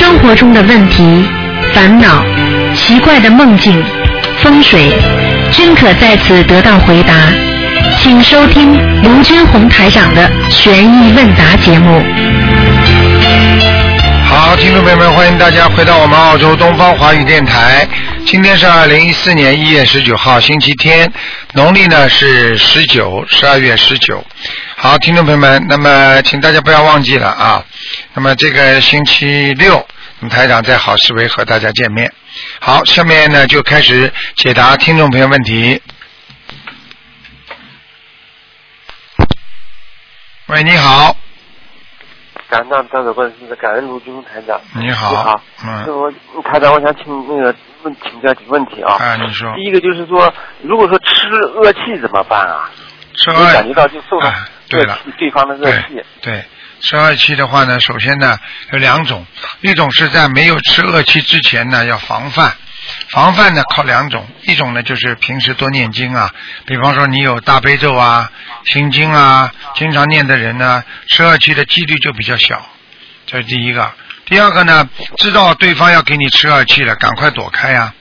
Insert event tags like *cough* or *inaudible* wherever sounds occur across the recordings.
生活中的问题、烦恼、奇怪的梦境、风水，均可在此得到回答。请收听卢军红台长的悬疑问答节目。好，听众朋友们，欢迎大家回到我们澳洲东方华语电台。今天是二零一四年一月十九号，星期天，农历呢是十九，十二月十九。好，听众朋友们，那么请大家不要忘记了啊。那么这个星期六，我们台长在好思维和大家见面。好，下面呢就开始解答听众朋友问题。喂，你好，感恩大大的关心，感恩卢军台长。你好，你好，嗯我台长，我想请那个问请教几个问题啊。啊，你说第一个就是说，如果说吃恶气怎么办啊？吃二你感觉到就受到啊对了恶气，对方的恶气。对，吃恶气的话呢，首先呢有两种，一种是在没有吃恶气之前呢要防范，防范呢靠两种，一种呢就是平时多念经啊，比方说你有大悲咒啊、心经啊，经常念的人呢，吃恶气的几率就比较小，这是第一个。第二个呢，知道对方要给你吃恶气了，赶快躲开呀、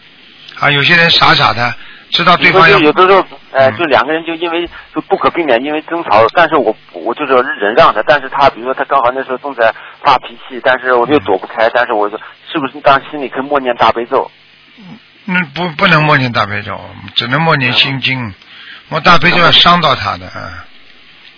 啊。有些人傻傻的，知道对方要就有的时候，呃，嗯就两个人就因为就不可避免因为争吵，但是我我就是忍让他，但是他比如说他刚好那时候正在发脾气，但是我嗯又躲不开，但是我就是不是当心里可以默念大悲咒？嗯，不不能默念大悲咒，只能默念心经。默大悲咒要伤到他的啊。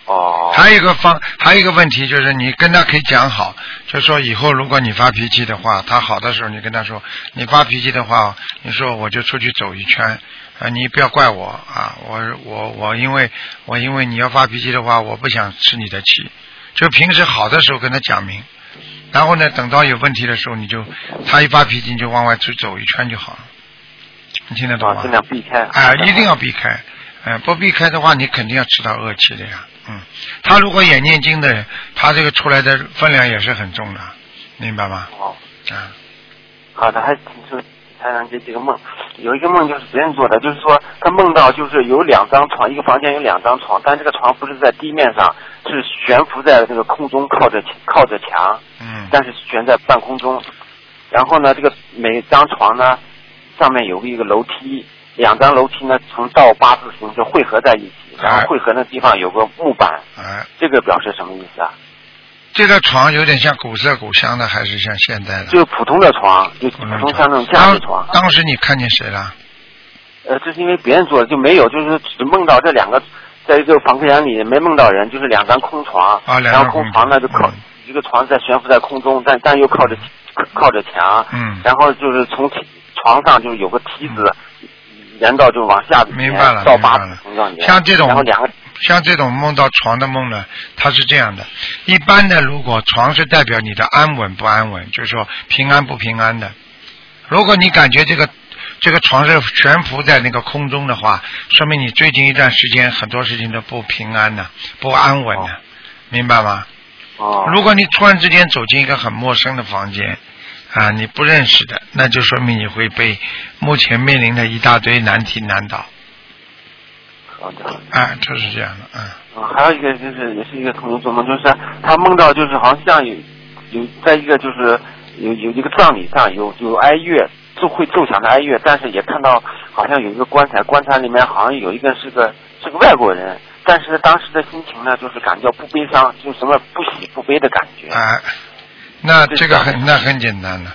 哦。还有一个方，还有一个问题就是，你跟他可以讲好，就说以后如果你发脾气的话，他好的时候你跟他说，你发脾气的话，你说我就出去走一圈，啊，你不要怪我啊，我我我因为我因为你要发脾气的话，我不想吃你的气，就平时好的时候跟他讲明，然后呢，等到有问题的时候，你就他一发脾气你就往外去走一圈就好了，你听得懂啊，吗？尽量避开。啊，一定要避开。嗯、不避开的话，你肯定要吃到恶气的呀。嗯，他如果也念经的人，他这个出来的分量也是很重的，明白吗？哦。啊，好的，还请说台长这几个梦，有一个梦就是别人做的，就是说他梦到就是有两张床，一个房间有两张床，但这个床不是在地面上，是悬浮在那个空中，靠着靠着墙，嗯，但是悬在半空中。然后呢，这个每张床呢上面有一个楼梯，两张楼梯呢从倒八字形就汇合在一起，然后汇合那地方有个木板，哎，这个表示什么意思啊？这个床有点像古色古香的，还是像现代的？就是普通的床，就普嗯通像那种家具床。当当时你看见谁了？呃，这是因为别人做的，就没有，就是只梦到这两个，在一个房客间里没梦到人，就是两张空床，啊两张空床呢就靠、嗯一个床在悬浮在空中，但但又靠着靠着墙，嗯然后就是从床上就是有个梯子，沿到就往下明白了到八明白了像这种然后两个像这种梦到床的梦呢，它是这样的。一般的，如果床是代表你的安稳不安稳，就是说平安不平安的。如果你感觉这个这个床是悬浮在那个空中的话，说明你最近一段时间很多事情都不平安呢、不安稳呢、哦明白吗？哦如果你突然之间走进一个很陌生的房间，啊，你不认识的，那就说明你会被目前面临的一大堆难题难倒。好的。啊，就是这样的，嗯。啊，还有一个就是也是一个同学做梦，就是他梦到就是好像有有在一个就是有有一个葬礼上有有哀乐，奏会奏响的哀乐，但是也看到好像有一个棺材，棺材里面好像有一个是个是个外国人，但是当时的心情呢，就是感觉不悲伤，就什么不喜不悲的感觉。啊，那这个很那很简单的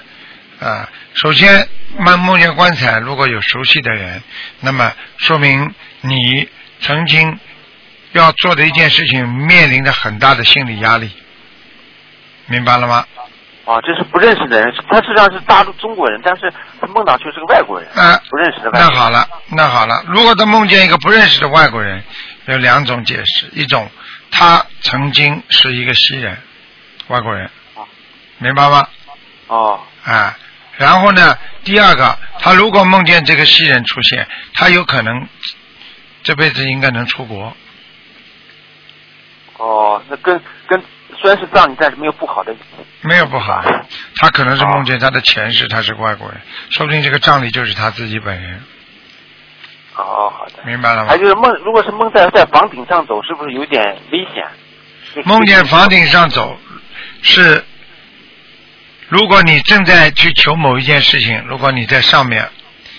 啊。首先，梦梦见棺材，如果有熟悉的人，那么说明你曾经要做的一件事情面临着很大的心理压力，明白了吗？啊，这是不认识的人，他实际上是大陆中国人，但是他梦到却是个外国人，啊，不认识的外国人。那好了，那好了，如果他梦见一个不认识的外国人，有两种解释：一种他曾经是一个西人，外国人，明白吗？哦啊，然后呢，第二个，他如果梦见这个西人出现，他有可能这辈子应该能出国。哦，那跟跟虽然是葬礼，但是没有不好的。没有不好，他可能是梦见他的前世他是外国人，说不定这个葬礼就是他自己本人，哦，好的。明白了吗还？就是梦，如果是梦在在房顶上走，是不是有点危险？就是梦见房顶上走是如果你正在去求某一件事情，如果你在上面，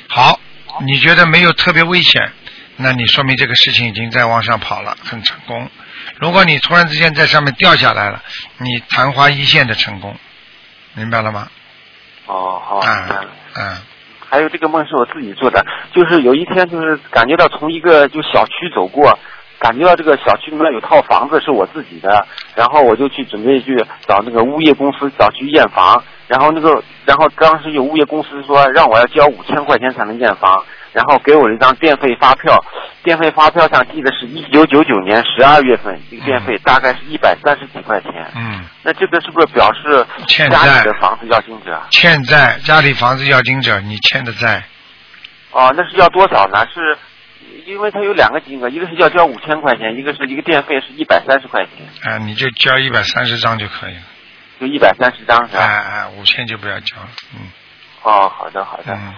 好，你觉得没有特别危险，那你说明这个事情已经在往上跑了，很成功。如果你突然之间在上面掉下来了，你昙花一现的成功，明白了吗？哦，好，啊明白了。啊还有这个梦是我自己做的，就是有一天就是感觉到从一个就小区走过，感觉到这个小区里面有套房子是我自己的，然后我就去准备去找那个物业公司找去验房，然后那个然后当时有物业公司说让我要交五千块钱才能验房，然后给我了一张电费发票，电费发票上记的是一九九九年十二月份，这个电费大概是一百三十几块钱，嗯，那这个是不是表示欠家里债的房子要金者？欠债，家里房子要经者，你欠的债，哦，那是要多少呢？是，因为它有两个金额，一个是要交五千块钱，一个是一个电费是一百三十块钱，啊，你就交一百三十张就可以了，就一百三十张是哎吧？哎，五千就不要交了，嗯。哦，好的好的。嗯。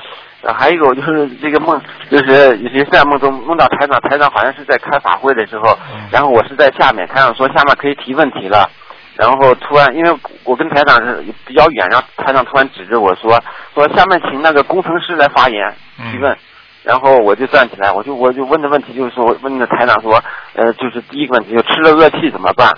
啊还有一个就是这个梦，就是有些在梦中梦到台长，台长好像是在开法会的时候，嗯。然后我是在下面，台长说下面可以提问题了，然后突然因为我跟台长是比较远，然后台长突然指着我说说下面请那个工程师来发言嗯。提问，然后我就站起来，我就我就问的问题就是说问的台长说，呃，就是第一个问题就吃了恶气怎么办？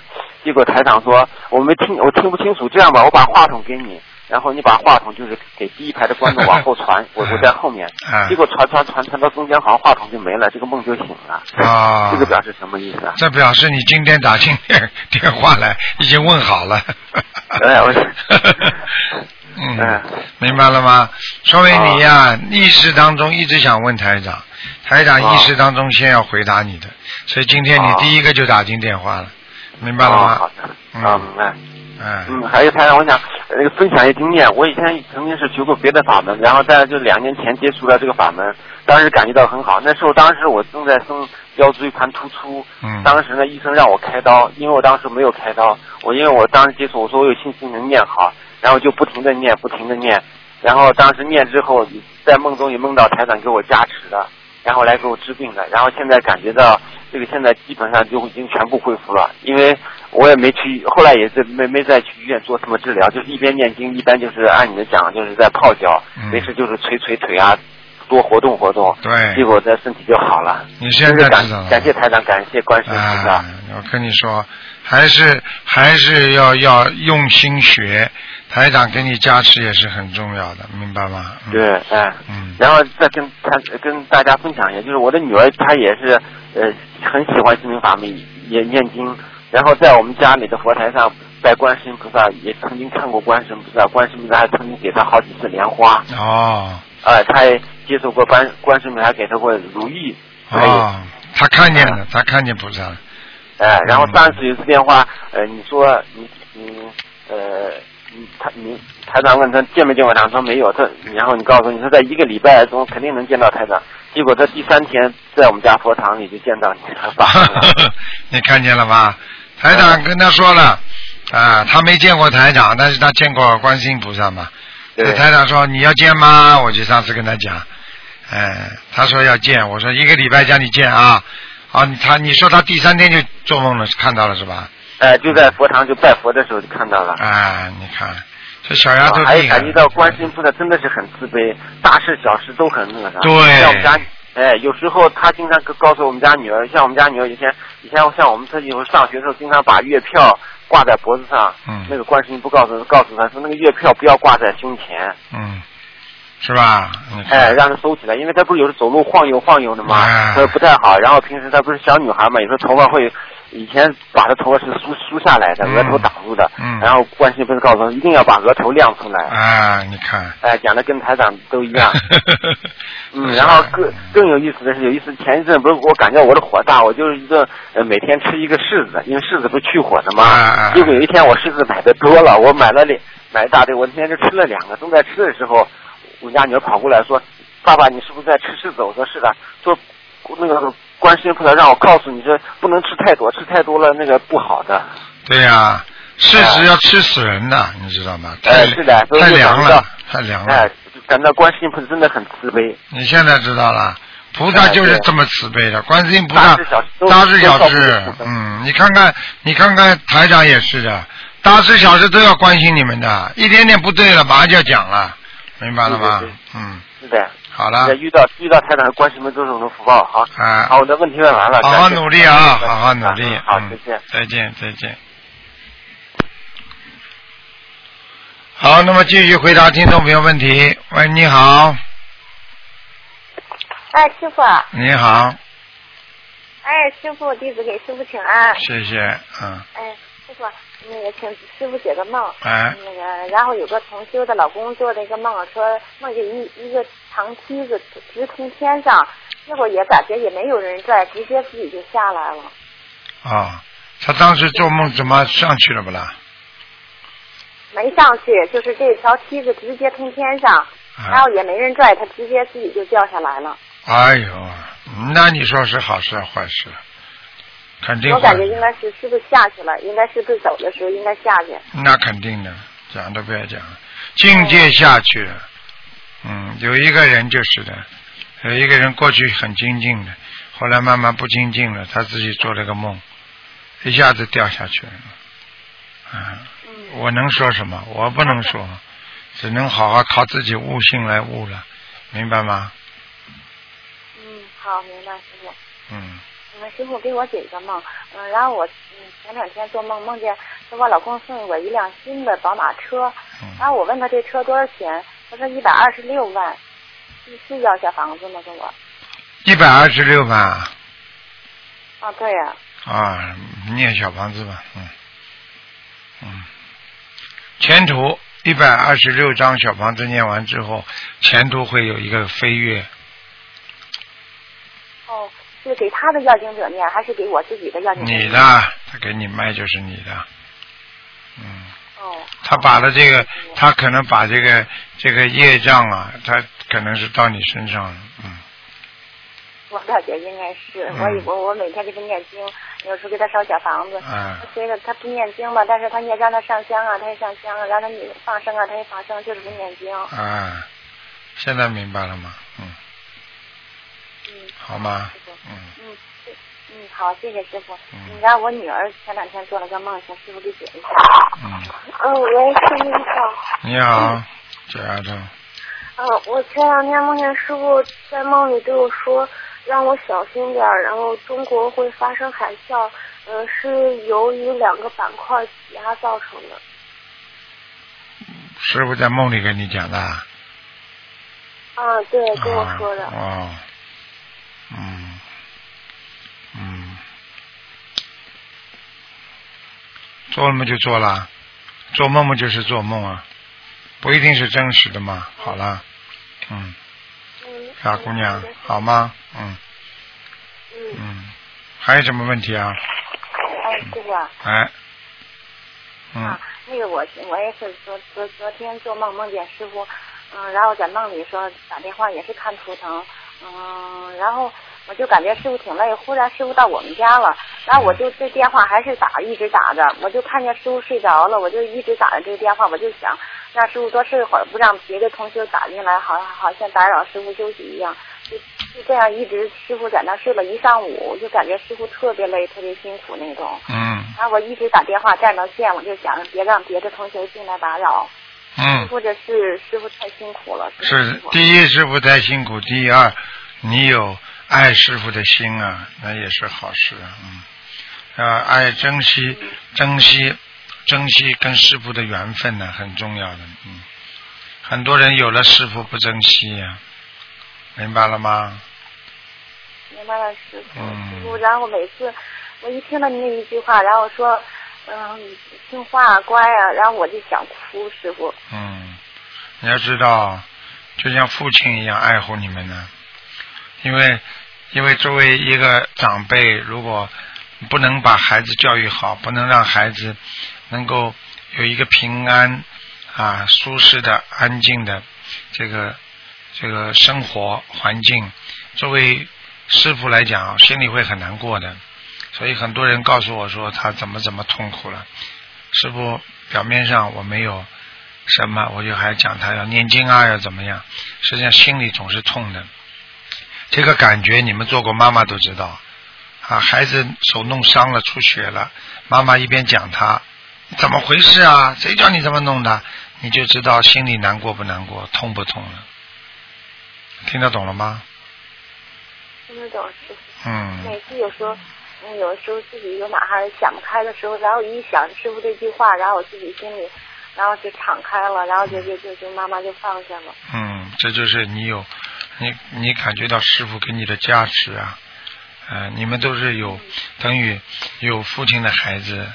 结果台长说我没听我听不清楚，这样吧，我把话筒给你。然后你把话筒就是给第一排的观众往后传，*laughs* 我我在后面，啊结果传传传传到中间，好像话筒就没了，这个梦就醒了。啊，这个表示什么意思啊？这表示你今天打进电电话来，已经问好了。*laughs* 哎我 *laughs* 嗯嗯，明白了吗？说明你呀、意识当中一直想问台长，台长啊意识当中先要回答你的，所以今天你啊第一个就打进电话了，明白了吗，好？的，嗯啊，明白。嗯嗯，还有台长，我想呃那个分享一个经验。我以前曾经是学过别的法门，然后在就两年前接触了这个法门，当时感觉到很好。那时候当时我正在生腰椎盘突出，嗯当时呢医生让我开刀，因为我当时没有开刀，我因为我当时接触，我说我有信心能念好，然后就不停的念，不停的念，然后当时念之后，在梦中也梦到台长给我加持的，然后来给我治病的，然后现在感觉到这个现在基本上就已经全部恢复了，因为我也没去，后来也是没没再去医院做什么治疗，就是一边念经一边就是按你的讲，就是在泡脚，嗯。没事就是捶捶腿啊，多活动活动，对。结果这身体就好了。你现在真是感知道了。感谢台长，感谢观世音菩萨。啊，我跟你说，还是还是要要用心学，台长给你加持也是很重要的，明白吗？嗯、对，哎，嗯。然后再跟他跟大家分享一下，就是我的女儿她也是呃很喜欢心灵法门，也念经，然后在我们家里的佛台上拜观世音菩萨，也曾经看过观世音菩萨，观世音菩萨还曾经给她好几次莲花，哦呃，她也接受过观观世音菩萨给她过如意，她也哦，他看见了，她看见菩萨了，哎，然后嗯。上次有一次电话，呃，你说你你呃，你他你台长问他见没见过台长，说没有，他然后你告诉你说在一个礼拜中肯定能见到台长，结果他第三天在我们家佛堂里就见到你 *laughs* 了。你看见了吧？台长跟他说了，啊，他没见过台长，但是他见过观世音菩萨嘛。对台长说你要见吗？我就上次跟他讲，哎，他说要见，我说一个礼拜叫你见啊。啊，他你说他第三天就做梦了，看到了是吧？哎，就在佛堂就拜佛的时候就看到了。啊，你看这小丫头还有感觉到观世音菩萨真的是很慈悲，大事小事都很那个啥。对像我们家，哎，有时候他经常告诉我们家女儿，像我们家女儿以前以前像我们他有时候上学的时候，经常把月票挂在脖子上。嗯那个观世音不告诉告诉他说，那个月票不要挂在胸前，嗯，是吧？哎，让他收起来，因为他不是有时候走路晃悠晃悠的嘛，哎他说不太好。然后平时她不是小女孩嘛，有时候头发会，以前把他头发是梳梳下来的，嗯额头挡住的。嗯然后观世音菩萨告诉他，一定要把额头亮出来。啊，你看。哎，讲的跟台长都一样。*laughs* 嗯，然后更更有意思的是，有一次前一阵不是我感觉我的火大，我就是一个呃每天吃一个柿子，因为柿子不是去火的嘛。啊啊结果有一天我柿子买的多了，我买了两买一大堆，我那天就吃了两个。正在吃的时候，我家女儿跑过来说：“爸爸，你是不是在吃柿子？”我说：“是的。”说那个观世音菩萨让我告诉你，这不能吃太多，吃太多了那个不好的。对呀、柿子要吃死人的，你知道吗？太哎是的太凉了，太凉了。哎，感到观世音菩萨真的很慈悲。你现在知道了，菩萨就是这么慈悲的，观世音菩萨大事小事嗯，你看看，你看看台长也是的，大事小事都要关心你们的，一点点不对了，马上就要讲了，明白了吗对对对？嗯，是的。好了那，遇到遇到台长的关系们都是我的福报。好，啊好，我的问题问完了。好好努力啊，好好努力，好，嗯再见。再见，再见。好，那么继续回答听众朋友问题。喂，你好，哎，师傅，你好，哎，师傅，弟子给师傅请安。谢谢，嗯，哎，师傅，那个请师傅解个梦。哎，那个，然后有个同修的老公做了一个梦，说梦见一一个长梯子直通天上，结果也感觉也没有人拽，直接自己就下来了。啊，他当时做梦怎么上去了不啦？没上去，就是这条梯子直接通天上，然啊后，也没人拽，他直接自己就掉下来了。哎呦，那你说是好事坏事？肯定我感觉应该是是不是下去了？应该是不是走的时候应该下去？那肯定的，讲都不要讲，境界下去了。嗯，有一个人就是的，有一个人过去很精进的，后来慢慢不精进了，他自己做了个梦，一下子掉下去了。啊，嗯，我能说什么？我不能说，*laughs* 只能好好靠自己悟性来悟了，明白吗？嗯，好，明白，师傅。嗯，嗯，师傅给我解一个梦，嗯，然后我嗯前两天做梦梦见说我老公送我一辆新的宝马车，嗯然后我问他这车多少钱，他说一百二十六万，是是要小房子吗？跟我。一百二十六万啊，啊，对呀、啊，念小房子吧，嗯，嗯，前途一百二十六张小房子念完之后，前途会有一个飞跃，哦，是给他的要经者念，还是给我自己的要经者念？你的，他给你卖就是你的，嗯，哦，他把了这个，他可能把这个这个业障啊，他可能是到你身上了，嗯，我感觉应该是，嗯我以我我每天给他念经，有时候给他烧小房子。嗯他随着他不念经吧，但是他也让他上香啊，他也上香啊，让他你放生啊，他也放生，就是不念经。啊，现在明白了吗？嗯，嗯，好吗？嗯，嗯，是嗯，好，谢谢师傅。嗯嗯，然后我女儿前两天做了个梦，请师傅给解一下。嗯，嗯，喂，师傅你好。你好，小丫头，嗯，我前两天梦见师傅在梦里对我说，让我小心点儿，然后中国会发生海啸，呃，是由于两个板块挤压造成的。师傅在梦里跟你讲的啊。啊，对，跟我说的。啊、嗯，做了嘛就做了，做梦嘛就是做梦啊，不一定是真实的嘛。好了，嗯，嗯。小姑娘，好吗？嗯嗯。嗯，还有什么问题啊？哎，师傅啊。哎，嗯啊，那个我我也是昨昨昨天做梦梦见师傅，嗯，然后在梦里说打电话也是看图腾，嗯，然后我就感觉师傅挺累，忽然师傅到我们家了，然后我就这电话还是打一直打着，我就看见师傅睡着了，我就一直打着这个电话，我就想让师傅多睡会儿，不让别的同学打进来，好好像打扰师傅休息一样，就就这样一直师傅在那睡了一上午，我就感觉师傅特别累，特别辛苦那种。嗯然后我一直打电话占着线，我就想别让别的同学进来打扰，嗯，或者是师傅太辛苦了。是第一师傅太辛苦，第二你有爱师傅的心啊，那也是好事啊，嗯，啊，爱珍惜珍惜珍惜跟师傅的缘分呢，很重要的，嗯，很多人有了师傅不珍惜呀、明白了吗？明白了，师傅。嗯师傅，然后每次我一听到你那一句话，然后说，嗯，听话乖啊，然后我就想哭，师傅。嗯，你要知道，就像父亲一样爱护你们呢，因为因为作为一个长辈，如果不能把孩子教育好，不能让孩子能够有一个平安啊、舒适的、安静的这个这个生活环境，作为师傅来讲，心里会很难过的。所以很多人告诉我说他怎么怎么痛苦了。师傅表面上我没有什么，我就还讲他要念经啊，要怎么样，实际上心里总是痛的。这个感觉你们做过妈妈都知道啊，孩子手弄伤了出血了，妈妈一边讲他，怎么回事啊？谁叫你这么弄的？你就知道心里难过不难过，痛不痛了。听得懂了吗？听得懂师傅。嗯，每次有时候，嗯，有时候自己有哪哈想不开的时候，然后一想师傅这句话，然后我自己心里，然后就敞开了，然后就就就就妈妈就放下了。嗯，这就是你有，你你感觉到师傅给你的加持啊，呃，你们都是有等于有父亲的孩子，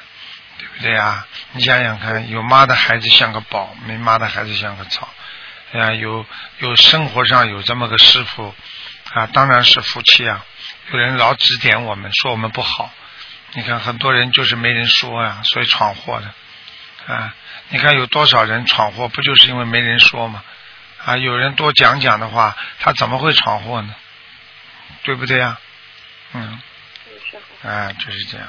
对不对啊？你想想看，有妈的孩子像个宝，没妈的孩子像个草。哎呀，有有生活上有这么个师傅啊，当然是福气啊。有人老指点我们，说我们不好。你看很多人就是没人说呀、所以闯祸的啊。你看有多少人闯祸，不就是因为没人说吗？啊，有人多讲讲的话，他怎么会闯祸呢？对不对呀、嗯，是，啊，就是这样。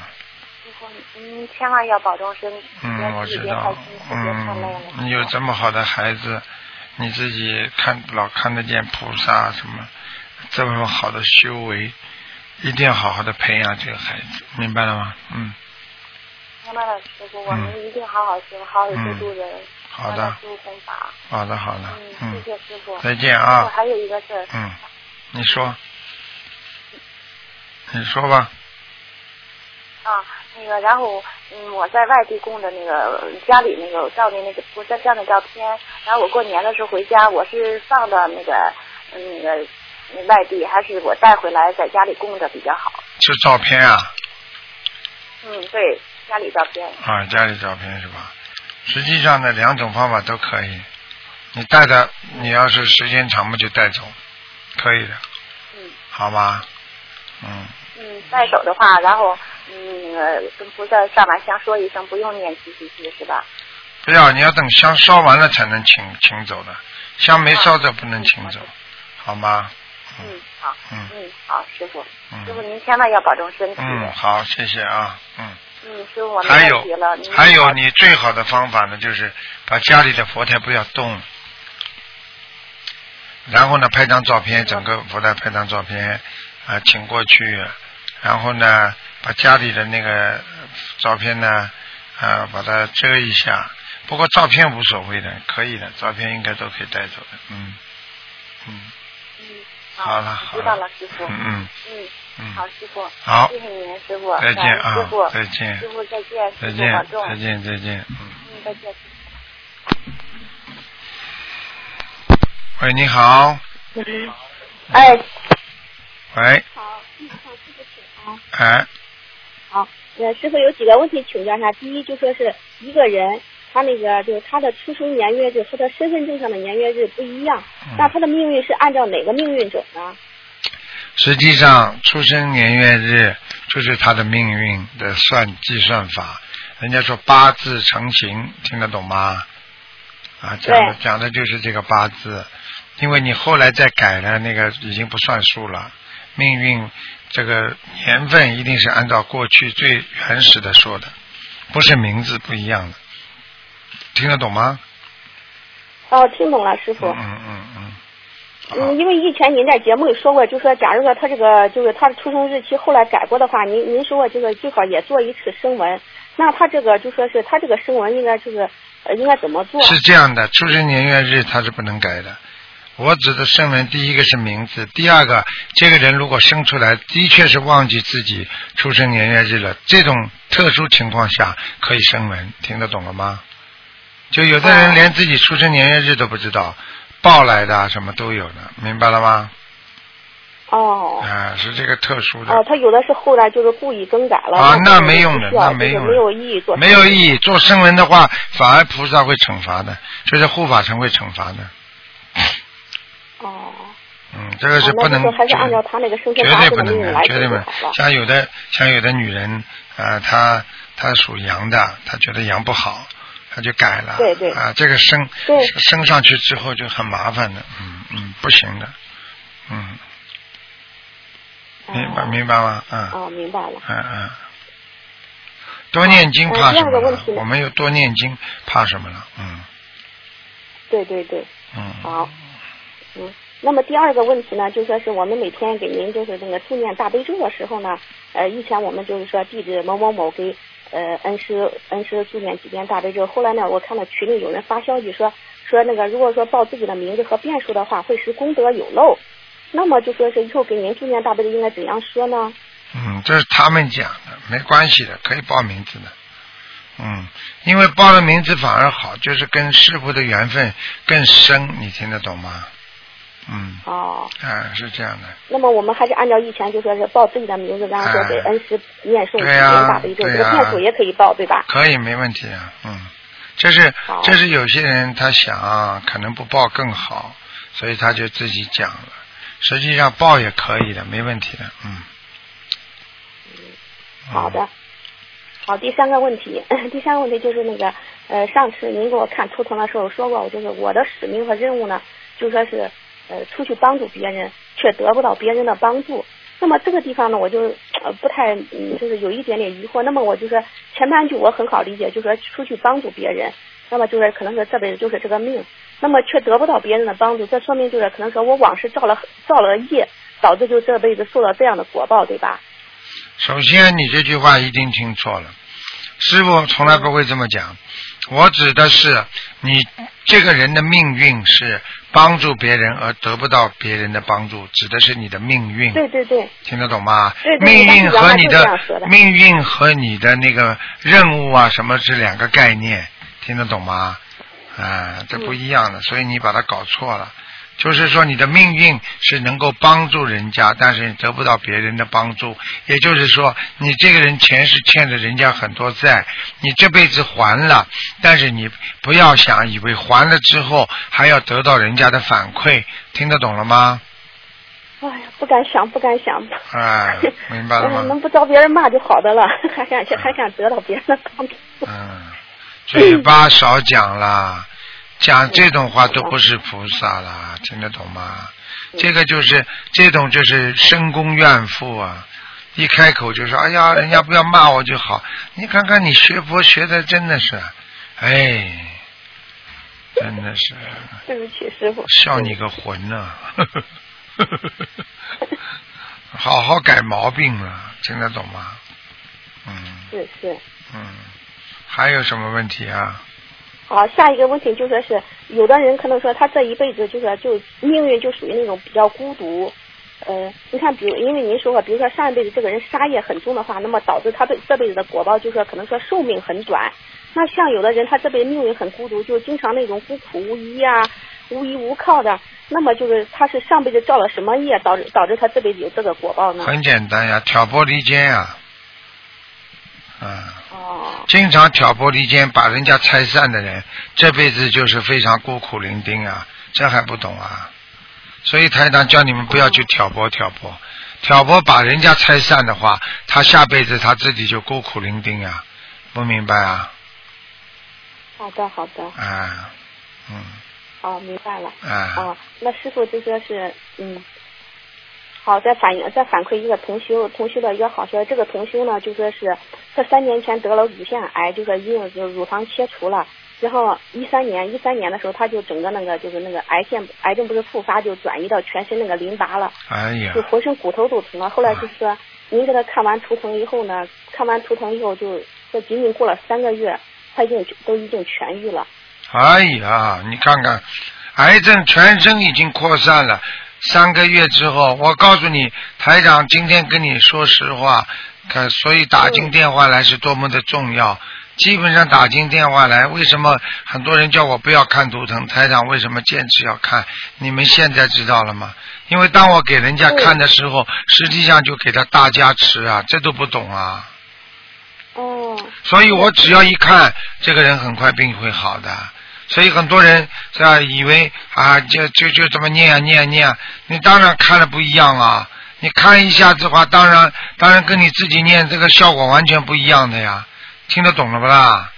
您千万要保重身体，嗯，我知道。嗯，你有这么好的孩子，你自己看老看得见菩萨什么，这么好的修为，一定要好好的培养这个孩子，明白了吗？嗯，明白了，师傅，我们一定好好修，好好去度人，好的。好的，好的，嗯，嗯谢，谢师傅。再见啊，还有一个事儿，嗯，你说，你说吧，啊，那个，然后，嗯，我在外地供的那个家里那个照的那个菩萨像的照片，然后我过年的时候回家，我是放到那个嗯那个嗯外地，还是我带回来在家里供的比较好？是照片啊，嗯，对，家里照片。啊，家里照片是吧？实际上呢，两种方法都可以。你带的，你要是时间长嘛，就带走，可以的，嗯好吗？嗯，嗯，带走的话，然后嗯那个跟菩萨上完香说一声，不用念七七七是吧？不要，你要等香烧完了才能请请走的，香没烧着不能请走，好吗？嗯，好，嗯嗯，好，师傅，师傅嗯您千万要保重身体。嗯，好，谢谢啊，嗯。嗯，师傅我还有还有，你最好的方法呢，就是把家里的佛台不要动，然后呢，拍张照片，整个佛台拍张照片啊、请过去，然后呢，把家里的那个照片呢，啊、把它遮一下。不过照片无所谓的，可以的，照片应该都可以带走的，嗯嗯。嗯，好了好知道了了，师傅。嗯嗯嗯，嗯，好，师傅。好谢谢您，师傅。再见啊师傅，，再见师傅再见，再师傅保见重。再见再见，嗯。嗯，再见。喂，你好，哎，喂，好，你，好，师傅请啊。哎，好，呃，师傅有几个问题请教一下。第一，就说是一个人，他那个就是他的出生年月日和他身份证上的年月日不一样，嗯那他的命运是按照哪个命运走呢？实际上，出生年月日就是他的命运的算计算法。人家说八字成形，听得懂吗？啊，讲的讲的就是这个八字，因为你后来再改了，那个已经不算数了。命运这个年份一定是按照过去最原始的说的，不是名字不一样的。听得懂吗？哦，听懂了，师傅。嗯嗯嗯因为以前您在节目里说过，就说假如说他这个就是他的出生日期后来改过的话，您您说过这个最好也做一次声纹。那他这个就说是他这个声纹应该就是呃应该怎么做？是这样的，出生年月日他是不能改的。我指的声纹，第一个是名字，第二个，这个人如果生出来的确是忘记自己出生年月日了，这种特殊情况下可以声纹，听得懂了吗？就有的人连自己出生年月日都不知道，报来的啊什么都有的，明白了吗？哦。啊，是这个特殊的。哦，他有的是后来就是故意更改了。啊，那没用的，那没用的，没有意义做。没有意义。做声纹的话，反而菩萨会惩罚的，就是护法神会惩罚的。哦。嗯，这个是哦不能那还是按照他那个生绝对不能的，绝对不能。像有的像有的女人啊、她她属羊的，她觉得羊不好，她就改了。对对啊，这个升对升上去之后就很麻烦的，嗯嗯，不行的，嗯，明白哦明白吗？嗯哦，明白了。嗯嗯。多念经呃怕什么我们有多念经怕什么了？嗯对对对，嗯。好。嗯，那么第二个问题呢，就说是我们每天给您就是那个助念大悲咒的时候呢，呃，以前我们就是说弟子某某某给呃恩师恩师助念几遍大悲咒。后来呢，我看到群里有人发消息说说那个如果说报自己的名字和遍数的话，会使功德有漏。那么就说是以后给您助念大悲咒应该怎样说呢？嗯，这是他们讲的，没关系的，可以报名字的。嗯，因为报了名字反而好，就是跟师傅的缘分更深，你听得懂吗？嗯，哦，嗯，是这样的。那么我们还是按照以前就说是报自己的名字，然后说给恩师念诵几遍对呀大悲咒，这个遍数也可以报，对吧？可以，没问题啊，嗯，这是这是有些人他想啊可能不报更好，所以他就自己讲了。实际上报也可以的，没问题的，嗯。嗯好的。好，第三个问题，*laughs* 第三个问题就是那个，呃，上次您给我看图腾的时候说过，就是我的使命和任务呢，就说是，呃，出去帮助别人，却得不到别人的帮助。那么这个地方呢，我就呃不太，嗯，就是有一点点疑惑。那么我就说前半句我很好理解，就说出去帮助别人，那么就是可能是这辈子就是这个命，那么却得不到别人的帮助，这说明就是可能说我往事造了造了业，导致就这辈子受到这样的果报，对吧？首先，你这句话一定听错了，师傅从来不会这么讲。我指的是你这个人的命运是帮助别人而得不到别人的帮助，指的是你的命运。对对对，听得懂吗？对对命运和你的命运和你的那个任务啊，什么是两个概念？听得懂吗？啊，这不一样的，所以你把它搞错了。就是说，你的命运是能够帮助人家，但是你得不到别人的帮助。也就是说，你这个人前世欠着人家很多债，你这辈子还了，但是你不要想以为还了之后还要得到人家的反馈，听得懂了吗？哎呀，不敢想，不敢想。哎，明白了吗？*laughs* 嗯能不遭别人骂就好的了，还想还想得到别人的帮助。嗯，嘴巴少讲啦，讲这种话都不是菩萨啦，听得懂吗？这个就是这种就是深宫怨妇啊，一开口就说哎呀，人家不要骂我就好。你看看你学佛学的真的是，哎，真的是对不起，师傅。笑你个魂呐、*laughs* 好好改毛病了，听得懂吗？嗯是是。嗯，还有什么问题啊？好，下一个问题就说是，有的人可能说他这一辈子就说就命运就属于那种比较孤独。呃，你看，比如因为您说过，比如说上一辈子这个人杀业很重的话，那么导致他对这辈子的果报就说可能说寿命很短。那像有的人他这辈子命运很孤独，就经常那种孤苦无依啊，无依无靠的。那么就是他是上辈子造了什么业，导致导致他这辈子有这个果报呢？很简单呀，挑拨离间呀，啊，哦，经常挑拨离间，把人家拆散的人，这辈子就是非常孤苦伶仃啊，这还不懂啊？所以台长叫你们不要去挑拨挑拨，挑拨把人家拆散的话，他下辈子他自己就孤苦伶仃啊，不明白啊？好的好的，啊，嗯，哦，明白了。啊，哦，那师傅就说是，嗯，好，再反映再反馈一个同修同修的一个好消息，这个同修呢就说是他三年前得了乳腺癌，就说已经就乳房切除了，然后一三年一三年的时候他就整个那个就是那个癌腺癌症不是复发就转移到全身那个淋巴了，哎呀就，浑身骨头都疼了。后来就是说您给他看完图腾以后呢，看完图腾以后就这仅仅过了三个月，他已经都已经痊愈了。哎呀，你看看，癌症全身已经扩散了，三个月之后，我告诉你，台长今天跟你说实话，可所以打进电话来是多么的重要。基本上打进电话来，为什么很多人叫我不要看图腾？台长为什么坚持要看？你们现在知道了吗？因为当我给人家看的时候，实际上就给他大加持啊，这都不懂啊。哦，所以我只要一看，这个人很快病会好的。所以很多人是吧，以为啊，就就就这么念啊念啊念啊，你当然看了不一样啊。你看一下子的话，当然当然跟你自己念这个效果完全不一样的呀，听得懂了不啦？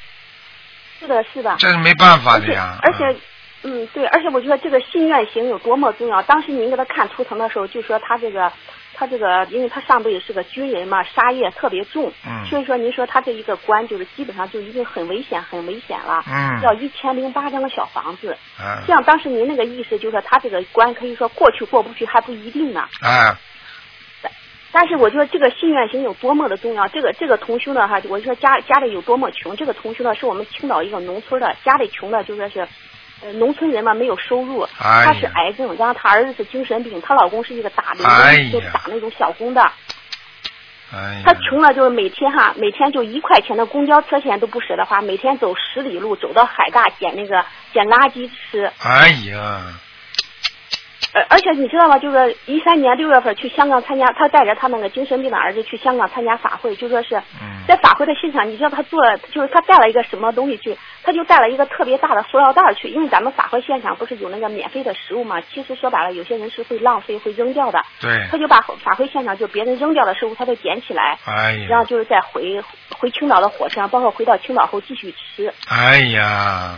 是的，是的。这是没办法的呀。而且，嗯，对，而且我觉得这个心愿行有多么重要。当时您给他看图腾的时候，就说他这个，他这个，因为他上辈子是个军人嘛，杀业特别重，嗯所以说您说他这一个官就是基本上就已经很危险，很危险了。嗯要一千零八张的小房子，嗯这样当时您那个意思就是说他这个官可以说过去过不去还不一定呢。哎，但是我觉得这个心愿行有多么的重要，这个这个同修呢哈，我说家家里有多么穷，这个同修呢是我们青岛一个农村的，家里穷的就说是，呃，农村人嘛没有收入，哎呀。他是癌症，然后他儿子是精神病，她老公是一个打零工，就打那种小工的，哎他，穷了就是每天哈，每天就一块钱的公交车钱都不舍得花，每天走十里路，走到海大捡那个捡垃圾吃，哎呀，而而且你知道吗？就是一三年六月份去香港参加，他带着他那个精神病的儿子去香港参加法会，就说是嗯在法会的现场，你知道他做了，就是他带了一个什么东西去，他就带了一个特别大的塑料袋去，因为咱们法会现场不是有那个免费的食物嘛？其实说白了，有些人是会浪费、会扔掉的，对他，就把法会现场就别人扔掉的食物，他都捡起来，哎呀，然后就是再回回青岛的火车上，包括回到青岛后继续吃。哎呀，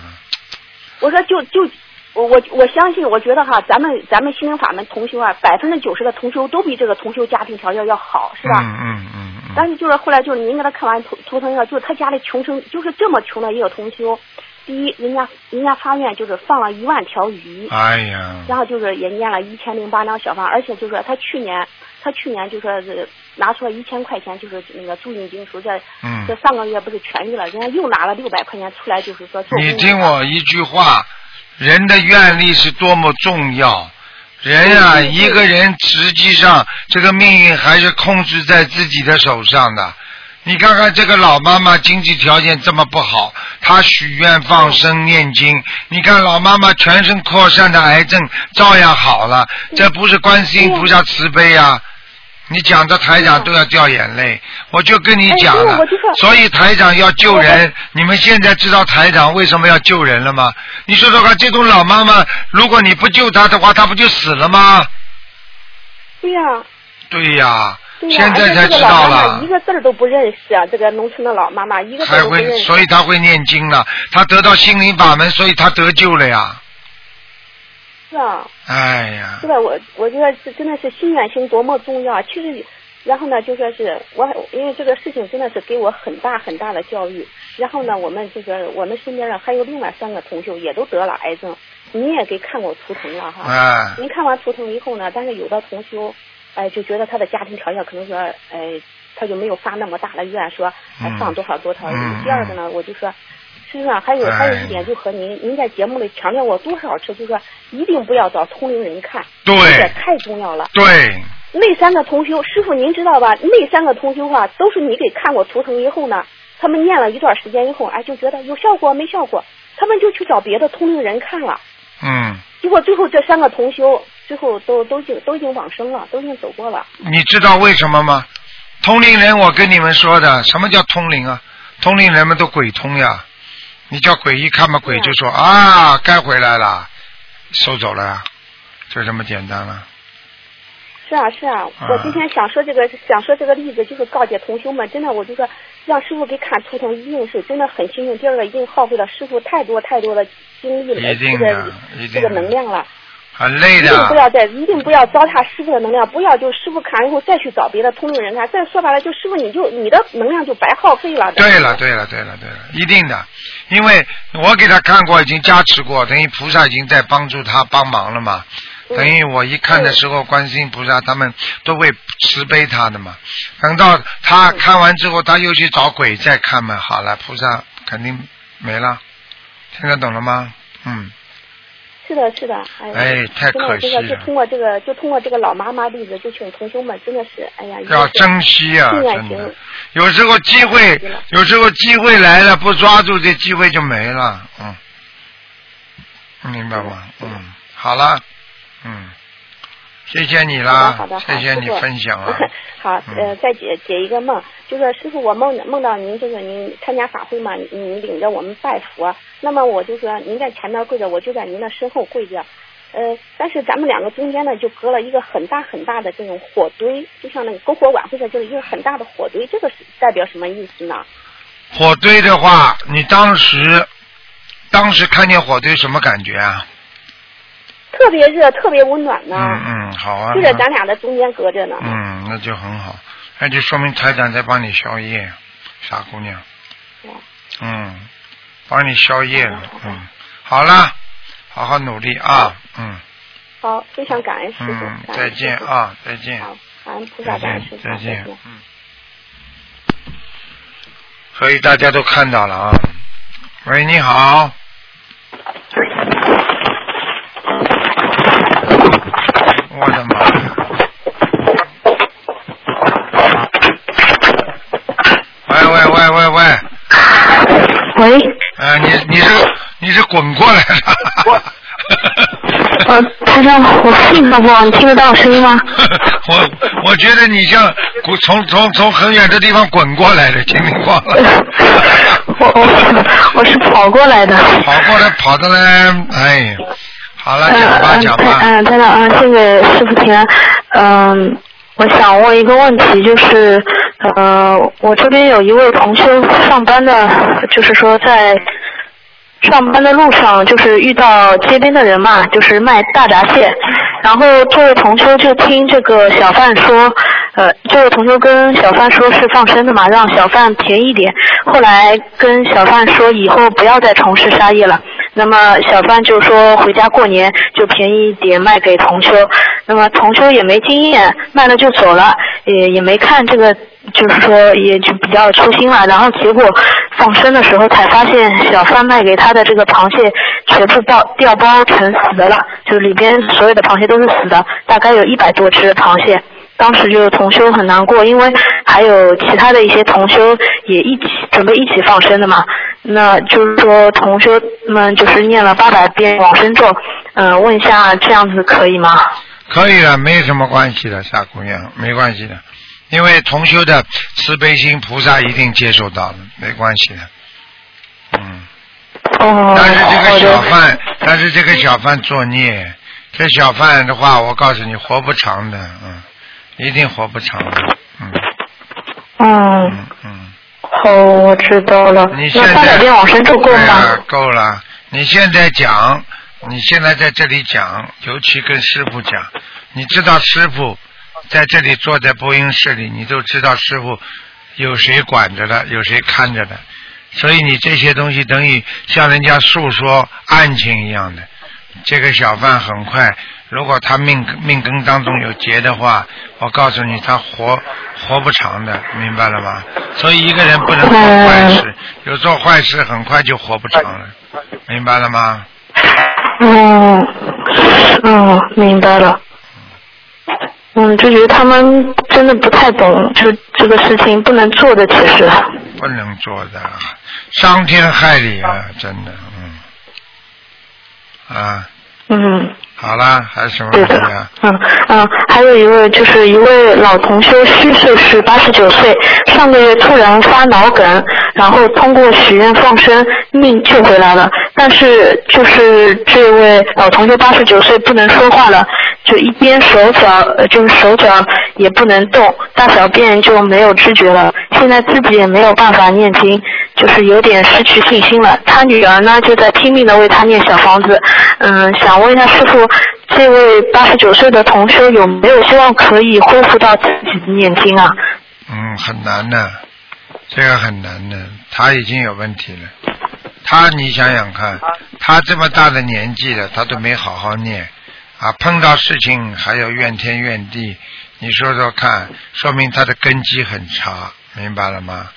我说就就我我我相信，我觉得哈，咱们咱们心灵法门同修啊，百分之九十的同修都比这个同修家庭条件要好，是吧？嗯嗯嗯嗯，但是就是后来就是您给他看完图图腾以后，就是他家里穷成就是这么穷的一个同修。第一，人家人家发愿就是放了一万条鱼，哎呀，然后就是也念了一千零八张小方，而且就是说他去年他去年就说是拿出了一千块钱，就是那个助印经书，这嗯这上个月不是痊愈了，人家又拿了六百块钱出来，就是说做你听我一句话，人的愿力是多么重要。人啊，一个人实际上这个命运还是控制在自己的手上的。你看看这个老妈妈经济条件这么不好，她许愿放生念经，你看老妈妈全身扩散的癌症照样好了，这不是观世音菩萨慈悲啊！你讲的台长都要掉眼泪，我就跟你讲了所以台长要救人。你们现在知道台长为什么要救人了吗？你说说看，这种老妈妈，如果你不救她的话，她不就死了吗？对呀、对呀，现在才知道了一。个字儿都不认识啊！这个农村的老妈妈一个字都不认识。所以她会念经了。她得到心灵法门，所以她得救了呀。是啊，哎呀是，的，我我觉得这真的是心远心多么重要啊。其实，然后呢，就说是我还因为这个事情真的是给我很大很大的教育。然后呢，我们这个我们身边的还有另外三个同学也都得了癌症，你也给看过图腾了哈。哎，您看完图腾以后呢，但是有的同修，哎、就觉得他的家庭条件可能说，哎、他就没有发那么大的愿，说哎嗯放多少多少。嗯第二个呢，我就说，实际上还有哎还有一点，就和您您在节目里强调过多少次，就说一定不要找通灵人看，对这点太重要了。对，那三个同修，师傅您知道吧？那三个同修啊，都是你给看过图腾以后呢，他们念了一段时间以后，哎，就觉得有效果没效果，他们就去找别的通灵人看了。嗯，结果最后这三个同修最后都都已经都已经往生了，都已经走过了。你知道为什么吗？通灵人，我跟你们说的，什么叫通灵啊？通灵人们都鬼通呀。你叫鬼一看嘛，鬼就说啊，该回来了，收走了呀，就这么简单了。是啊是啊，我今天想说这个想说这个例子，就是告诫同修们，真的我就说让师傅给看图腾，一定是真的很幸运。第二个，一定耗费了师傅太多太多的精力了，一定这个一定这个能量了。很累的一定不。要再，一定不要糟蹋师傅的能量，不要就师傅看完以后再去找别的通灵人看，再说白了，就师傅你就你的能量就白耗费了。对了，对了，对了，对了，一定的，因为我给他看过，已经加持过，等于菩萨已经在帮助他帮忙了嘛。嗯等于我一看的时候，观世音菩萨他们都会慈悲他的嘛。等到他嗯看完之后，他又去找鬼再看嘛，好了，菩萨肯定没了。听得懂了吗？嗯，是的，是的，哎，哎太可惜了这个就通过这个，就通过这个老妈妈例子，就请同学们真的是，哎呀，要珍惜啊。有时候机会有时候机会来了，不抓住这机会就没了。嗯，明白吗？嗯，好了，嗯，谢谢你好啦的，好的，谢谢你分享啊。*laughs* 好，嗯呃，再解解一个梦，就是师傅，我梦梦到您，就是您参加法会嘛，您领着我们拜佛，那么我就说您在前面跪着，我就在您的身后跪着，呃，但是咱们两个中间呢，就隔了一个很大很大的这种火堆，就像那个篝火晚会上就是一个很大的火堆，这个是代表什么意思呢？火堆的话，你当时当时看见火堆什么感觉啊？特别热，特别温暖呢，嗯嗯，好啊。就在咱俩的中间隔着呢。嗯，那就很好，那就说明台长在帮你消业，傻姑娘。嗯，帮你消业了嗯，好啦，好好努力啊。嗯好，非常感恩师傅，嗯，再见啊，再见。好，感恩菩萨，感恩师傅，再见，嗯。所以大家都看到了啊。喂，你好。我的妈呀！喂喂喂喂喂！喂，呃，你你是你是滚过来的？呃，台长，我信到不？你听得到我声音吗？*laughs* 我我觉得你像滚从从从很远的地方滚过来的，听听话。*laughs* 我我我是跑过来的。跑过来跑的嘞，哎，好了，讲吧讲吧。嗯，真的，嗯，谢谢师傅平安。嗯，我想问一个问题，就是呃，我这边有一位同修上班的，就是说在上班的路上，就是遇到街边的人嘛，就是卖大闸蟹，然后这位同修就听这个小贩说，呃，这位同修跟小贩说是放生的嘛，让小贩便宜点。后来跟小贩说以后不要再从事杀业了。那么小贩就说回家过年就便宜一点卖给同修。那么同修也没经验，卖了就走了，也也没看这个，就是说也就比较粗心了。然后结果放生的时候才发现，小贩卖给他的这个螃蟹全部爆掉包成死的了，就里边所有的螃蟹都是死的，大概有一百多只螃蟹。当时就同修很难过，因为还有其他的一些同修也一起准备一起放生的嘛。那就是说同修们就是念了八百遍往生咒，嗯、问一下这样子可以吗？可以的，没有什么关系的，傻姑娘，没关系的，因为同修的慈悲心，菩萨一定接受到的，没关系的。嗯，哦，但是这个小贩，但是这个小贩作孽，这小贩的话，我告诉你，活不长的，嗯，一定活不长的，嗯嗯，嗯嗯。好，我知道了。你现在遍往生咒够对吗？啊够了。你现在讲，你现在在这里讲，尤其跟师傅讲，你知道师傅在这里坐在播音室里，你都知道师傅有谁管着的，有谁看着的，所以你这些东西等于向人家诉说案情一样的。这个小贩很快，如果他命命根当中有劫的话，我告诉你，他活活不长的，明白了吗？所以一个人不能做坏事，有做坏事很快就活不长了，明白了吗？嗯，嗯，明白了。嗯，就觉得他们真的不太懂，就这个事情不能做的，其实。不能做的，伤天害理啊，真的，嗯，啊，嗯。好啦，还有什么问题啊？，嗯嗯，还有一位就是一位老同学，虚岁是八十九岁，上个月突然发脑梗，然后通过许愿放生命救回来了，但是就是这位老同学八十九岁不能说话了，就一边手脚就是手脚也不能动，大小便就没有知觉了，现在自己也没有办法念经，就是有点失去信心了。他女儿呢就在拼命的为他念小房子，嗯，想问一下师傅，这位八十九岁的同修有没有希望可以恢复到自己的念经啊？嗯，很难的，这个很难的，他已经有问题了。他，你想想看，他这么大的年纪了，他都没好好念，啊，碰到事情还要怨天怨地，你说说看，说明他的根基很差，明白了吗？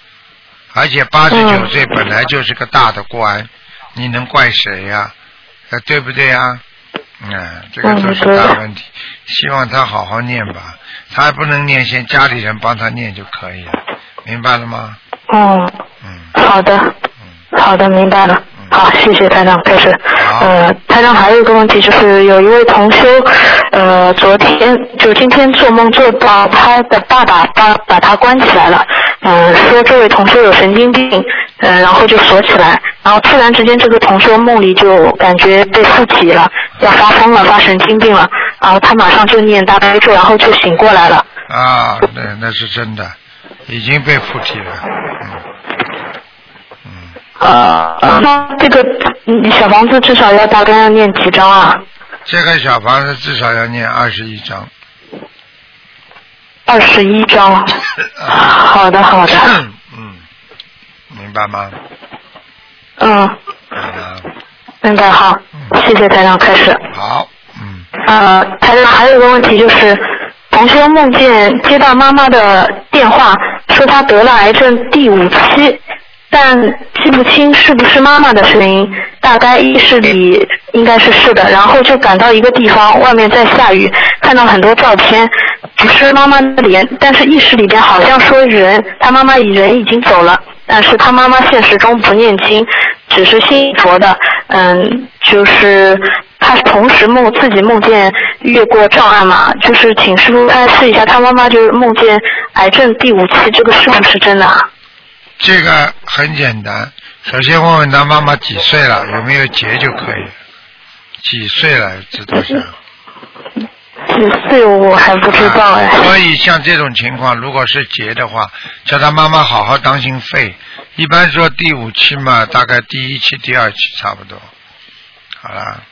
而且八十九岁本来就是个大的官，你能怪谁呀、呃对不对呀、嗯，这个都是大问题。希望他好好念吧，他还不能念，先家里人帮他念就可以了，明白了吗？嗯，嗯好的，嗯，好的，明白了。好，谢谢台长，开始。呃，台长还有一个问题，就是有一位同修，呃，昨天就今天做梦做到他的爸爸把把他关起来了，嗯、说这位同修有神经病，嗯、然后就锁起来，然后突然之间这个同修梦里就感觉被附体了，要发疯了，发神经病了，然后他马上就念大悲咒，然后就醒过来了。啊，那那是真的，已经被附体了，嗯嗯，呃，那这个嗯小房子至少要大概要念几张啊？这个小房子至少要念二十一章。二十一张。好的，好的。嗯，明白吗？嗯，明白。明白好，谢谢台长开始。好，嗯，呃，台长还有一个问题就是，同学梦见接到妈妈的电话，说她得了癌症第五期，但记不清是不是妈妈的声音，大概意识里应该是是的。然后就赶到一个地方，外面在下雨，看到很多照片，不是妈妈的脸，但是意识里边好像说人，他妈妈人已经走了，但是他妈妈现实中不念经，只是信佛的，嗯，就是他同时梦自己梦见越过障碍嘛，就是请师傅开示一下，他妈妈就是梦见癌症第五期，这个是不是真的啊？这个很简单，首先问问他妈妈几岁了，有没有结就可以。几岁了，知道是？几岁我还不知道哎。所以像这种情况，如果是结的话，叫他妈妈好好当心肺。一般说第五期嘛，大概第一期、第二期差不多。好了，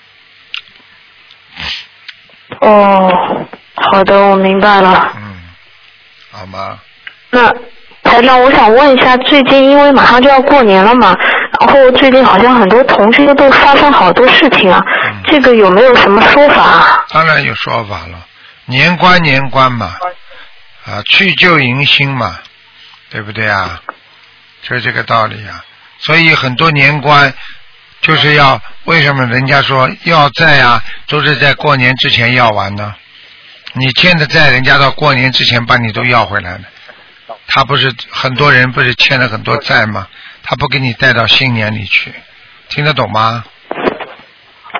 哦，好的，我明白了。嗯，好吗？那台长，我想问一下，最近因为马上就要过年了嘛，然后最近好像很多同学都发生好多事情啊，这个有没有什么说法啊？当然有说法了，年关年关嘛，啊，去旧迎新嘛，对不对啊？就是这个道理啊。所以很多年关就是要为什么人家说要债啊，都是在过年之前要完呢？你欠的债，人家到过年之前把你都要回来了。他不是很多人不是欠了很多债吗？他不给你带到新年里去，听得懂吗？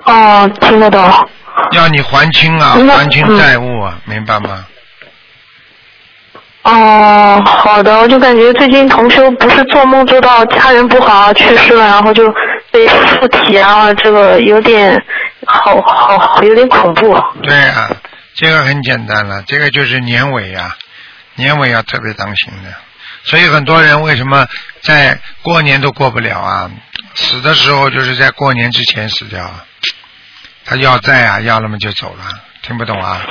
哦，听得懂。要你还清啊，还清债务啊，明白吗？哦，好的，我就感觉最近同修不是做梦做到家人不好去世了，然后就被附体啊，这个有点好好好有点恐怖。对啊，这个很简单了，这个就是年尾呀、年尾要特别当心的。所以很多人为什么在过年都过不了啊？死的时候就是在过年之前死掉啊，他要债啊，要了么就走了，听不懂啊？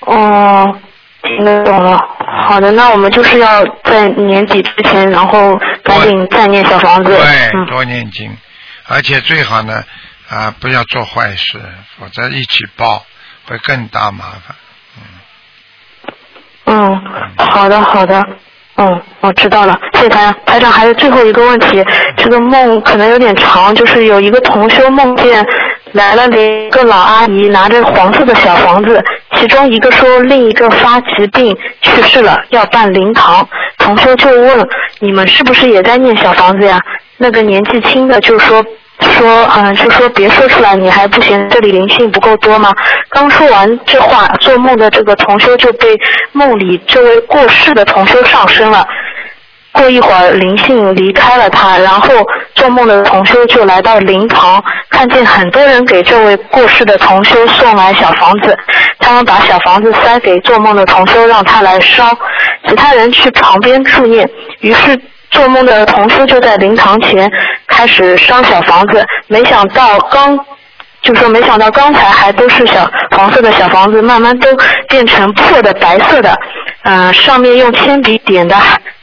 哦，听得懂了。好的，那我们就是要在年底之前，然后赶紧再念小房子。对，嗯，多念经，而且最好呢啊，不要做坏事，否则一起报会更大麻烦。嗯，好的好的，嗯，我知道了，谢谢台长。台长还有最后一个问题，这个梦可能有点长，就是有一个同修梦见来了一个老阿姨拿着黄色的小房子，其中一个说另一个发疾病去世了，要办灵堂。同修就问你们是不是也在念小房子呀？那个年纪轻的就说。说，嗯，就说别说出来，你还不嫌这里灵性不够多吗？刚说完这话，做梦的这个同修就被梦里这位过世的同修上身了。过一会儿，灵性离开了他，然后做梦的同修就来到灵堂，看见很多人给这位过世的同修送来小房子，他们把小房子塞给做梦的同修，让他来烧，其他人去旁边助念，于是。做梦的同修就在灵堂前开始烧小房子，没想到刚就说没想到刚才还都是小黄色的小房子，慢慢都变成破的白色的，嗯、上面用铅笔点的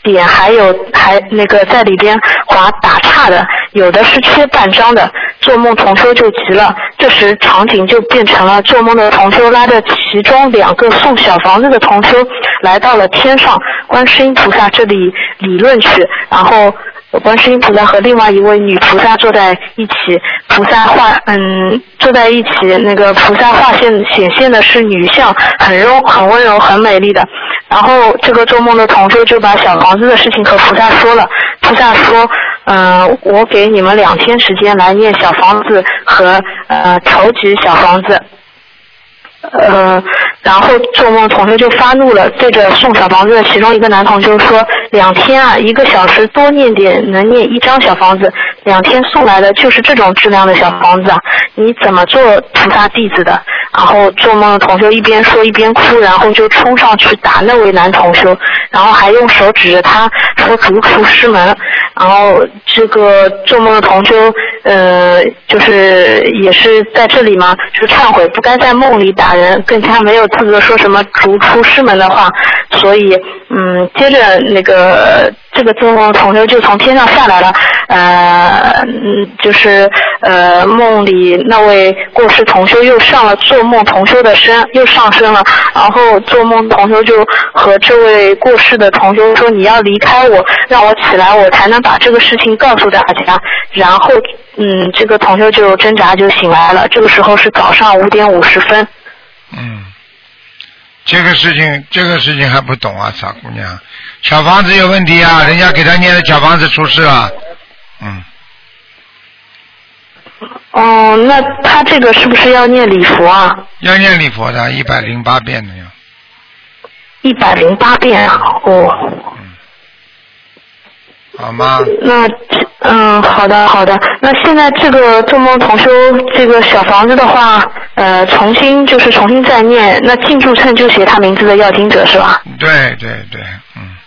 点还有还那个在里边划打岔的，有的是缺半张的。做梦同修就急了，这时场景就变成了做梦的同修拉着其中两个送小房子的同修来到了天上观世音菩萨这里理论去，然后观世音菩萨和另外一位女菩萨坐在一起，菩萨化嗯坐在一起，那个菩萨化现显现的是女相，很柔很温柔很美丽的。然后这个做梦的同修就把小房子的事情和菩萨说了，菩萨说。嗯、我给你们两天时间来念小房子和呃筹集小房子。呃，然后做梦同学就发怒了，对着送小房子的其中一个男同学说：“两天啊，一个小时多念点，能念一张小房子。两天送来的就是这种质量的小房子啊，你怎么做菩萨弟子的？”然后做梦的同学一边说一边哭，然后就冲上去打那位男同学，然后还用手指着他说逐出师门。然后这个做梦的同修，呃，就是也是在这里嘛，就是忏悔，不该在梦里打人，更加没有资格说什么逐出师门的话。所以，嗯，接着那个这个做梦同修就从天上下来了，呃，就是呃梦里那位过世同修又上了做梦同修的身，又上身了，然后做梦同修就和这位过世的同修说你要离开我，让我起来，我才能把这个事情告诉大家。然后嗯，这个同修就挣扎就醒来了，这个时候是早上五点五十分。嗯，这个事情，这个事情还不懂啊，傻姑娘。小房子有问题啊，人家给他念的小房子出事了。嗯，哦，那他这个是不是要念礼佛啊？要念礼佛的，一百零八遍的呀。一百零八遍哦。嗯，好吗？那嗯，好的好的。那现在这个做梦同修这个小房子的话，呃，重新就是重新再念，那进驻称就写他名字的要经者是吧？对对对，嗯，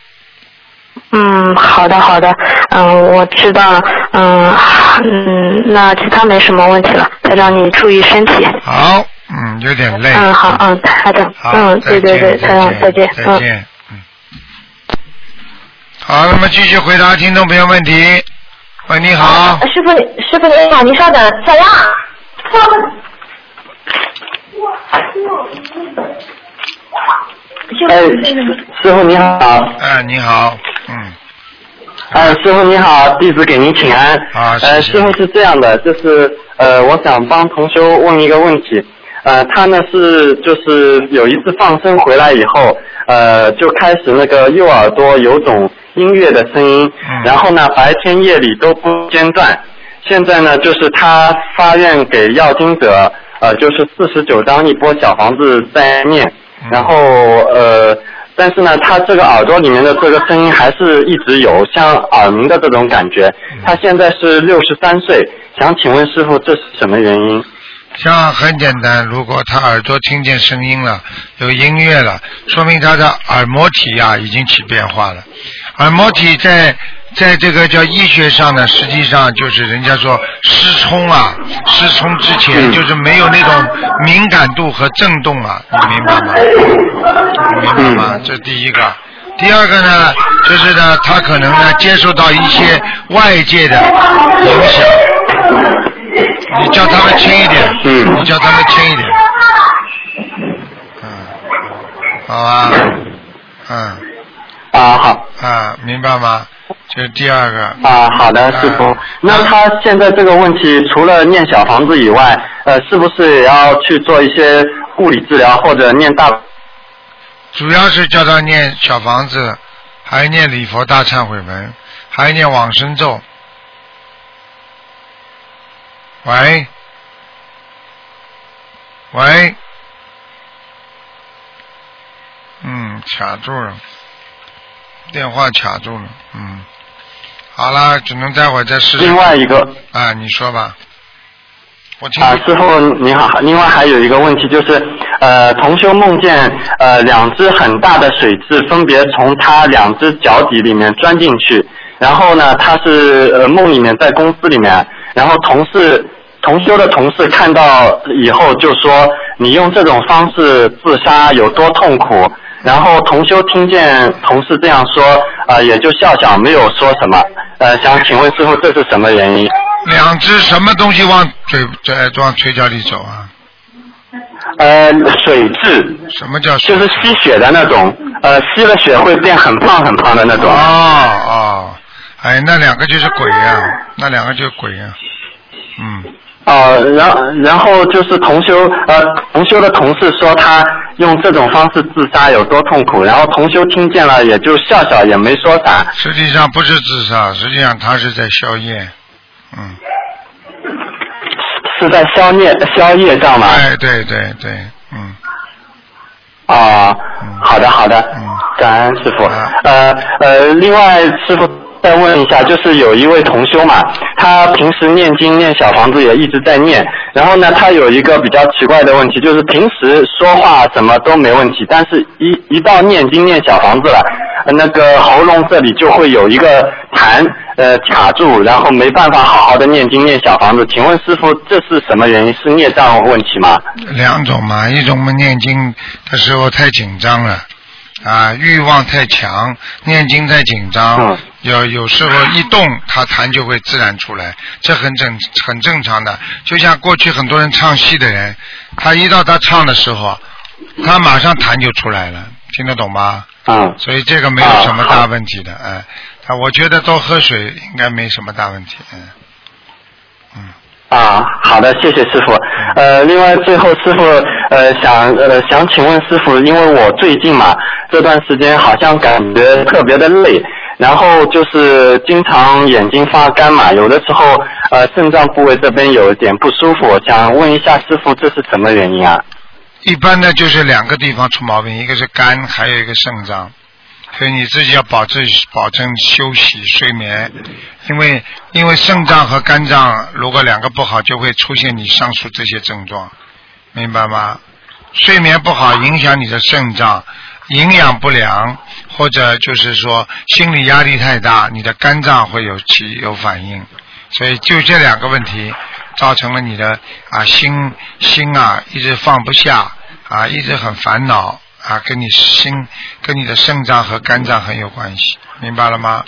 嗯，好的好的，嗯，我知道了，嗯嗯，那其他没什么问题了，再让你注意身体。好，嗯，有点累。嗯，好，嗯，好的，嗯，对对对，再台长，再见，嗯。再见，嗯。好，那么继续回答听众朋友问题。喂，你好，师傅，师傅您好，您稍等，小杨，哎，师傅你好。哎，你好，嗯，哎，师傅你好，弟子给您请安。啊，谢呃，师傅是这样的，就是呃，我想帮同修问一个问题。呃，他呢是就是有一次放生回来以后，呃，就开始那个右耳朵有种音乐的声音，嗯然后呢白天夜里都不间断。现在呢，就是他发愿给要经者，呃，就是四十九张一波小房子在念，嗯然后呃，但是呢，他这个耳朵里面的这个声音还是一直有像耳鸣的这种感觉。嗯他现在是六十三岁，想请问师傅这是什么原因？像很简单，如果他耳朵听见声音了，有音乐了，说明他的耳膜体呀、已经起变化了。耳膜体在在这个叫医学上呢，实际上就是人家说失聪啊，失聪之前嗯就是没有那种敏感度和震动啊，你明白吗？你明白吗？这第一个。第二个呢，就是呢，他可能呢接受到一些外界的影响。你叫他们轻一点，嗯你叫他们轻一点，嗯，好吧，嗯啊，好啊，明白吗？这是第二个，啊，好的，师傅啊。那他现在这个问题，除了念小房子以外，呃，是不是也要去做一些物理治疗或者念大？主要是叫他念小房子，还念礼佛大忏悔文，还念往生咒。喂，喂，嗯，卡住了，电话卡住了，嗯，好啦，只能待会儿再试试。另外一个啊，你说吧，我听啊，师傅你好。另外还有一个问题就是，呃，同修梦见呃两只很大的水蛭分别从他两只脚底里面钻进去，然后呢，他是呃梦里面在公司里面，然后同事同修的同事看到以后就说你用这种方式自杀有多痛苦。然后同修听见同事这样说，呃，也就笑笑，没有说什么。呃，想请问师傅这是什么原因？两只什么东西往嘴在往嘴角里走啊？呃，水蛭，什么叫水就是吸血的那种，呃，吸了血会变很胖很胖的那种。哦哦，哎，那两个就是鬼呀、那两个就是鬼呀、嗯，哦、然后然后就是同修，呃，同修的同事说他用这种方式自杀有多痛苦，然后同修听见了也就笑笑，也没说啥。实际上不是自杀，实际上他是在消业。嗯，是在消业消业障吗？哎，对对对，嗯，啊、嗯好的好的，嗯感恩师傅啊。呃呃，另外师傅再问一下，就是有一位同修嘛，他平时念经念小房子也一直在念，然后呢，他有一个比较奇怪的问题，就是平时说话什么都没问题，但是一一到念经念小房子了，呃那个喉咙这里就会有一个痰呃卡住，然后没办法好好的念经念小房子。请问师傅这是什么原因？是孽障问题吗？两种嘛，一种我们念经的时候太紧张了。啊，欲望太强，念经太紧张，嗯有有时候一动，他痰就会自然出来，这很正很正常的。就像过去很多人唱戏的人，他一到他唱的时候，他马上痰就出来了，听得懂吗？嗯。所以这个没有什么大问题的，哎，他我觉得多喝水应该没什么大问题，嗯。啊，好的，谢谢师傅。呃，另外最后师傅呃想呃想请问师傅，因为我最近嘛这段时间好像感觉特别的累，然后就是经常眼睛发干嘛，有的时候呃肾脏部位这边有一点不舒服，想问一下师傅这是什么原因啊？一般呢就是两个地方出毛病，一个是肝，还有一个肾脏。所以你自己要保证保证休息睡眠，因为因为肾脏和肝脏如果两个不好，就会出现你上述这些症状，明白吗？睡眠不好影响你的肾脏，营养不良或者就是说心理压力太大，你的肝脏会有起有反应，所以就这两个问题造成了你的啊心心啊一直放不下啊一直很烦恼。啊，跟你心、跟你的肾脏和肝脏很有关系，明白了吗？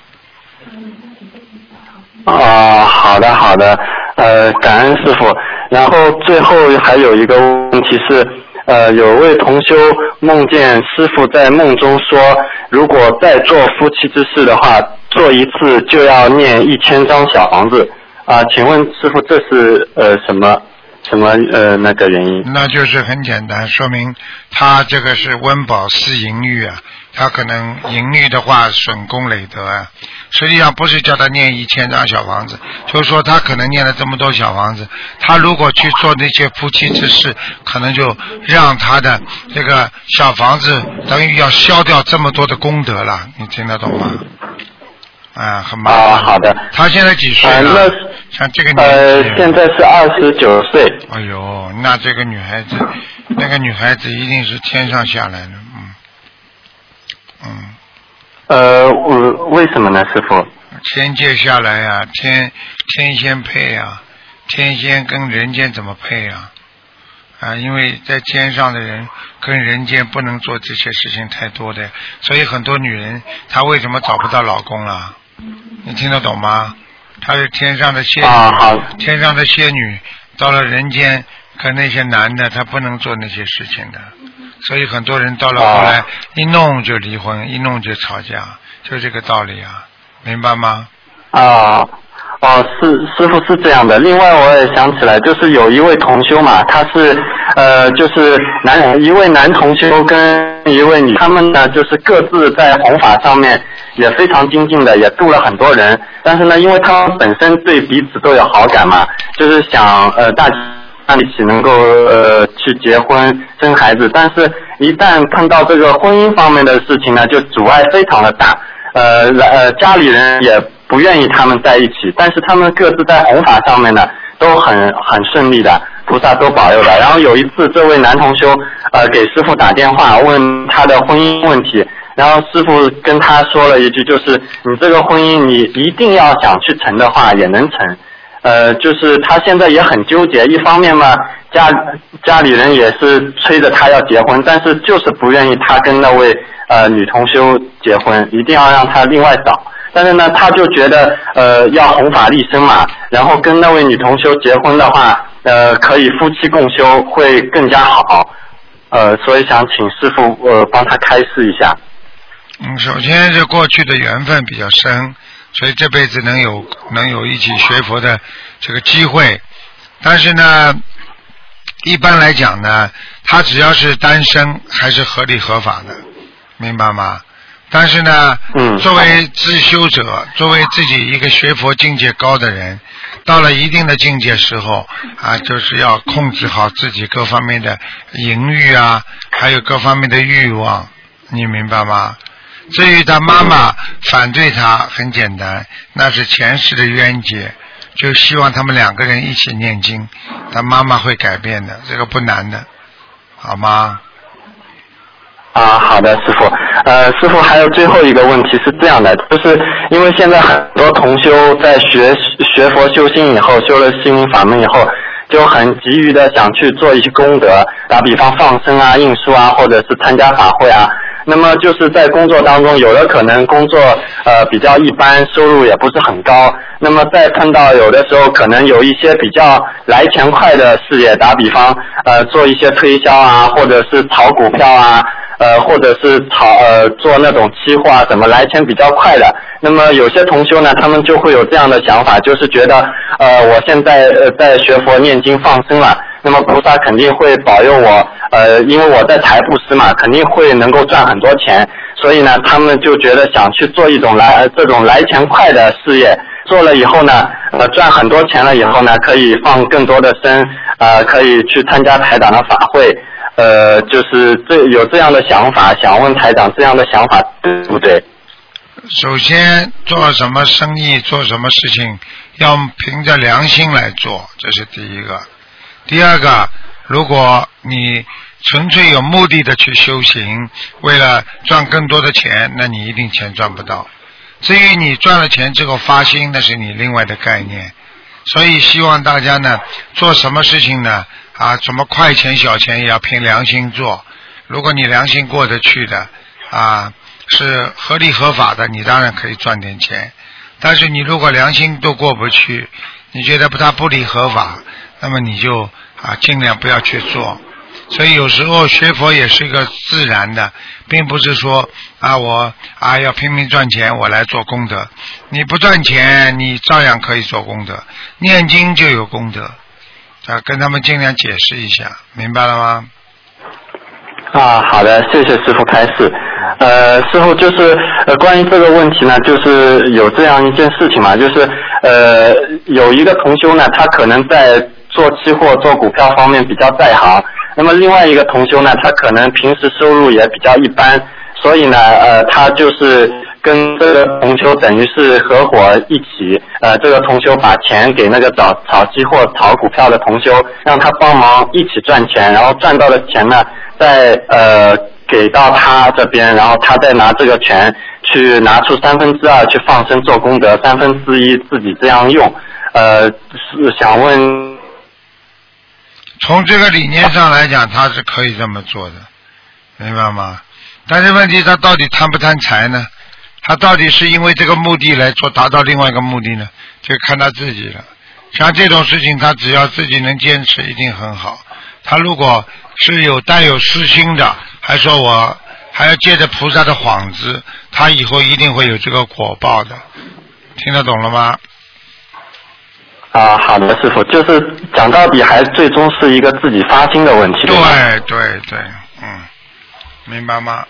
哦，好的好的，呃，感恩师傅。然后最后还有一个问题是，呃，有位同修梦见师傅在梦中说，如果再做夫妻之事的话，做一次就要念一千张小房子。啊，请问师傅这是呃什么？什么呃那个原因？那就是很简单，说明他这个是温饱思淫欲啊，他可能淫欲的话损功累德啊。实际上不是叫他念一千张小房子，就是说他可能念了这么多小房子，他如果去做那些夫妻之事，可能就让他的这个小房子等于要消掉这么多的功德了。你听得懂吗？啊，很麻烦。啊，好的。他现在几岁了？那像这个年呃，现在是二十九岁。哎呦，那这个女孩子，那个女孩子一定是天上下来的，嗯，嗯，呃，我为什么呢，师傅？天界下来呀、天天仙配呀、天仙跟人间怎么配呀、啊？因为在天上的人跟人间不能做这些事情太多的，所以很多女人她为什么找不到老公了？你听得懂吗？她是天上的仙女，天上的仙女到了人间，跟那些男的她不能做那些事情的，所以很多人到了后来、啊一弄就离婚，一弄就吵架，就这个道理啊，明白吗？啊，哦，是师傅是这样的。另外，我也想起来，就是有一位同修嘛，他是呃，就是男一位男同修跟一位女，他们呢就是各自在弘法上面也非常精进的，也度了很多人。但是呢，因为他们本身对彼此都有好感嘛，就是想呃大家。一起能够呃去结婚生孩子，但是一旦碰到这个婚姻方面的事情呢，就阻碍非常的大。呃呃，家里人也不愿意他们在一起，但是他们各自在弘法上面呢都很很顺利的，菩萨都保佑的。然后有一次，这位男同修呃给师傅打电话问他的婚姻问题，然后师傅跟他说了一句，就是你这个婚姻你一定要想去成的话也能成。呃，就是他现在也很纠结，一方面嘛，家家里人也是催着他要结婚，但是就是不愿意他跟那位呃女同修结婚，一定要让他另外找。但是呢，他就觉得呃要弘法利生嘛，然后跟那位女同修结婚的话，呃可以夫妻共修会更加好。呃，所以想请师傅呃帮他开示一下。嗯，首先是过去的缘分比较深，所以这辈子能有能有一起学佛的这个机会。但是呢，一般来讲呢，他只要是单身还是合理合法的，明白吗？但是呢，嗯作为自修者，作为自己一个学佛境界高的人，到了一定的境界时候啊，就是要控制好自己各方面的淫欲啊，还有各方面的欲望，你明白吗？至于他妈妈反对他，很简单，那是前世的冤结，就希望他们两个人一起念经，他妈妈会改变的，这个不难的，好吗？啊，好的，师傅。呃，师傅还有最后一个问题是这样的，就是因为现在很多同修在学学佛修心以后，修了心灵法门以后，就很急于的想去做一些功德，打比方放生啊、印书啊，或者是参加法会啊。那么就是在工作当中，有的可能工作呃比较一般，收入也不是很高。那么再碰到有的时候可能有一些比较来钱快的事业，打比方呃做一些推销啊，或者是炒股票啊，呃或者是炒呃做那种期货啊，怎么来钱比较快的。那么有些同修呢，他们就会有这样的想法，就是觉得呃我现在呃在学佛念经放生了。那么菩萨肯定会保佑我，呃，因为我在财布施嘛，肯定会能够赚很多钱，所以呢，他们就觉得想去做一种来这种来钱快的事业，做了以后呢，呃，赚很多钱了以后呢，可以放更多的生，呃，可以去参加台长的法会，呃，就是这有这样的想法，想问台长这样的想法对不对？首先，做什么生意、做什么事情，要凭着良心来做，这是第一个。第二个，如果你纯粹有目的的去修行，为了赚更多的钱，那你一定钱赚不到。至于你赚了钱之后发心，那是你另外的概念。所以希望大家呢，做什么事情呢？啊，什么快钱小钱也要凭良心做。如果你良心过得去的，啊，是合理合法的，你当然可以赚点钱。但是你如果良心都过不去，你觉得不它不理合法，那么你就啊尽量不要去做。所以有时候学佛也是一个自然的，并不是说啊我啊要拼命赚钱我来做功德。你不赚钱，你照样可以做功德。念经就有功德，啊跟他们尽量解释一下，明白了吗？啊，好的，谢谢师傅开示。呃，师傅就是呃，关于这个问题呢，就是有这样一件事情嘛，就是呃，有一个同修呢，他可能在做期货、做股票方面比较在行，那么另外一个同修呢，他可能平时收入也比较一般，所以呢，呃，他就是跟这个同修等于是合伙一起，呃，这个同修把钱给那个炒炒期货、炒股票的同修，让他帮忙一起赚钱，然后赚到的钱呢，再呃。给到他这边，然后他再拿这个钱去拿出三分之二去放生做功德，三分之一自己这样用。呃，是想问，从这个理念上来讲，他是可以这么做的，明白吗？但是问题他到底贪不贪财呢？他到底是因为这个目的来做达到另外一个目的呢？就看他自己了。像这种事情，他只要自己能坚持，一定很好。他如果是有带有私心的，还说我还要借着菩萨的幌子，他以后一定会有这个果报的，听得懂了吗？啊，好的，师傅，就是讲到底还最终是一个自己发心的问题。对对对，嗯，明白吗？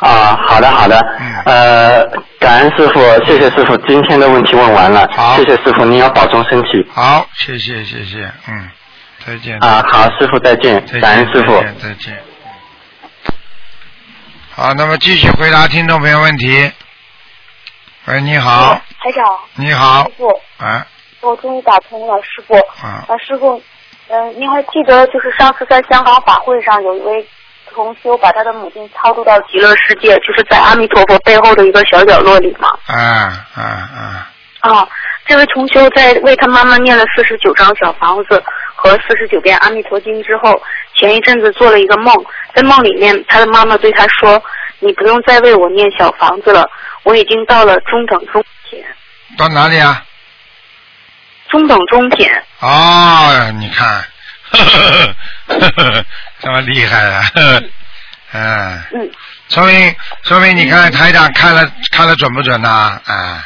啊，好的好的，呃，感恩师傅，谢谢师傅，今天的问题问完了，好谢谢师傅，您要保重身体。好，谢谢谢谢，嗯，再见。啊，好，师傅再见，感恩师傅。再见再见。好，那么继续回答听众朋友问题。喂，你好。台长。你好。师傅。啊。我终于打通了，师傅。啊。啊，师傅，嗯，您还记得就是上次在香港法会上有一位同修把他的母亲超度到极乐世界，就是在阿弥陀佛背后的一个小角落里吗？啊啊啊！啊，这位同修在为他妈妈念了四十九张小房子和四十九遍阿弥陀经之后，前一阵子做了一个梦，在梦里面他的妈妈对他说：“你不用再为我念小房子了，我已经到了中等中品。到哪里啊？”中等中品。哦，你看，*laughs* 这么厉害啊！嗯。嗯。说明说明你看台长看了看了准不准呐？啊。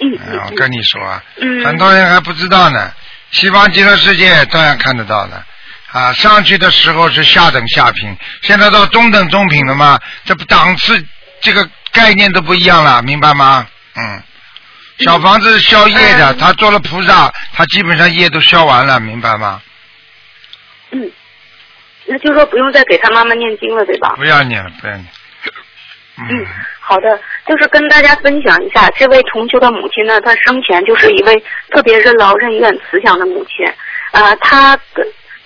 嗯。我跟你说，嗯。很多人还不知道呢。西方极乐世界照样看得到的。啊，上去的时候是下等下品，现在到中等中品了嘛？这不档次这个概念都不一样了，明白吗？嗯。小房子是消业的，他做了菩萨，他基本上业都消完了，明白吗？嗯。那就说不用再给他妈妈念经了，对吧？不要念了，不要念。嗯，好的，就是跟大家分享一下，这位重修的母亲呢，她生前就是一位特别任劳任怨、慈祥的母亲。啊，她，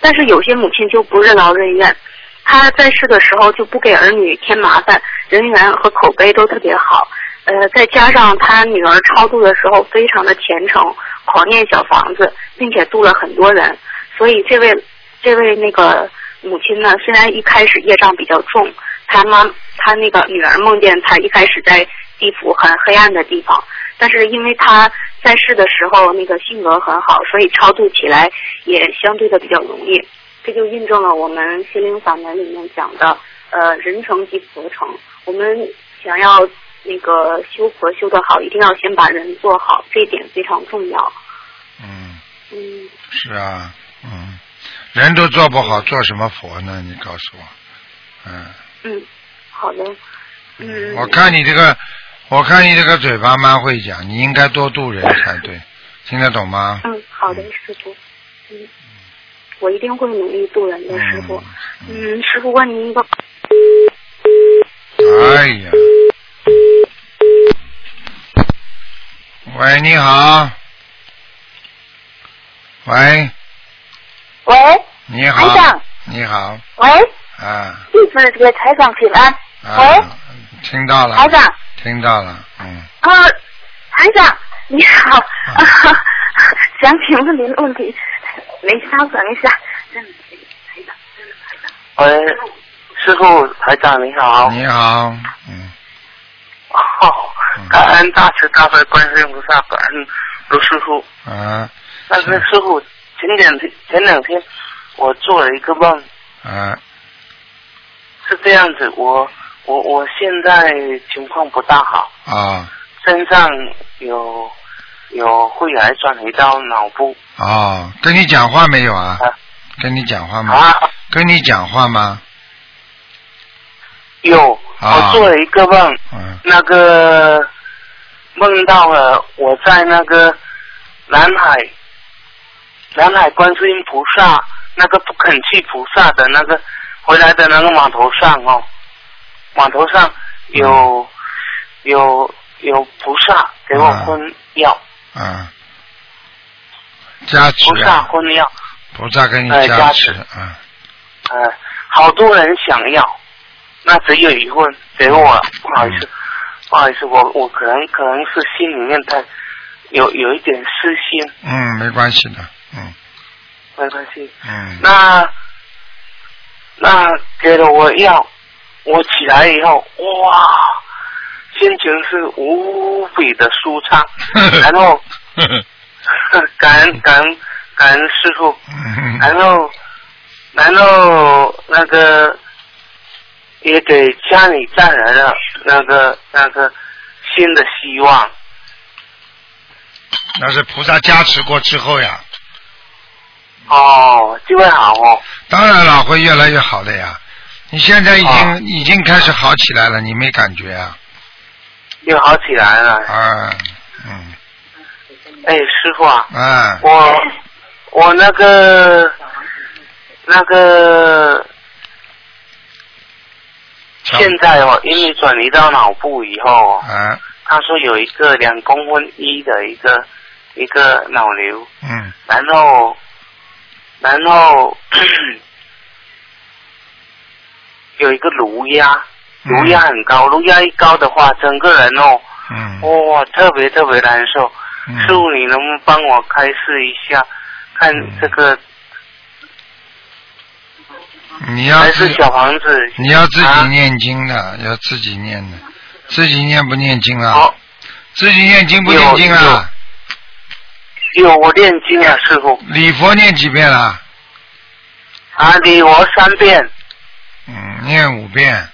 但是有些母亲就不任劳任怨，她在世的时候就不给儿女添麻烦，人缘和口碑都特别好。呃，再加上他女儿超度的时候非常的虔诚，狂念小房子，并且度了很多人，所以这位这位那个母亲呢，虽然一开始业障比较重。他妈他那个女儿梦见他一开始在地府很黑暗的地方，但是因为他在世的时候那个性格很好，所以超度起来也相对的比较容易。这就印证了我们心灵法门里面讲的，呃，人成即佛成。我们想要那个修佛修得好，一定要先把人做好，这一点非常重要。嗯，嗯，是啊，嗯，人都做不好，做什么佛呢？你告诉我，嗯，嗯，好的，嗯，我看你这个，我看你这个嘴巴蛮会讲，你应该多度人才对，*laughs* 听得懂吗？嗯，好的，师傅，嗯，我一定会努力度人的，师傅。嗯，师傅问您一个，哎呀，喂，你好，喂，喂，你好。台长，你好，喂，啊。弟子给台长请安。喂，啊，听到了，台长，听到了，嗯，啊，台长你好，啊，*laughs* 想请问您问题，您稍等一下。喂，师傅台长你好。你好，嗯，哦，感恩大慈大悲观世音菩萨，感恩卢师傅。啊那个师傅，前两天前两天我做了一个梦，啊是这样子，我我我现在情况不大好，啊身上有有肺癌转移到脑部啊，跟你讲话没有啊？跟你讲话吗？啊，跟你讲话吗？有啊。我做了一个梦，嗯。那个梦到了我在那个南海南海观世音菩萨那个不肯去菩萨的那个回来的那个码头上哦，码头上有、有有菩萨给我昏药，啊，加持菩萨啊，昏药，菩萨给你哎加加持。持啊，呃，好多人想要，那只有一份给我，不好意思，不好意思，我我可能可能是心里面太有有一点私心，嗯，没关系的，嗯。没关系。嗯，那那给了我药，我起来以后，哇，心情是无比的舒畅，*laughs* 然后 *laughs* 感恩感恩感恩师傅，嗯。然后然后那个也给家里带来了那个那个新的希望。那是菩萨加持过之后呀。哦，就会好哦。当然了，会越来越好的呀。你现在已经、啊已经开始好起来了，你没感觉啊？又好起来了。啊，嗯，哎，师傅啊，嗯，我我那个那个现在哦，因为转移到脑部以后哦，啊，他说有一个两公分一的一个一个脑瘤，嗯，然后然后 *clears throat* 有一个颅压，颅压很高，颅压一高的话，整个人哦，嗯，哇，特别特别难受。嗯。师傅，你能不能帮我开示一下，看这个你要自还是小房子？你要自己啊念经的，要自己念的，自己念不念经啊？好，自己念经不念经啊？有我念经啊，师傅。礼佛念几遍了？啊，礼佛三遍，嗯，念五遍。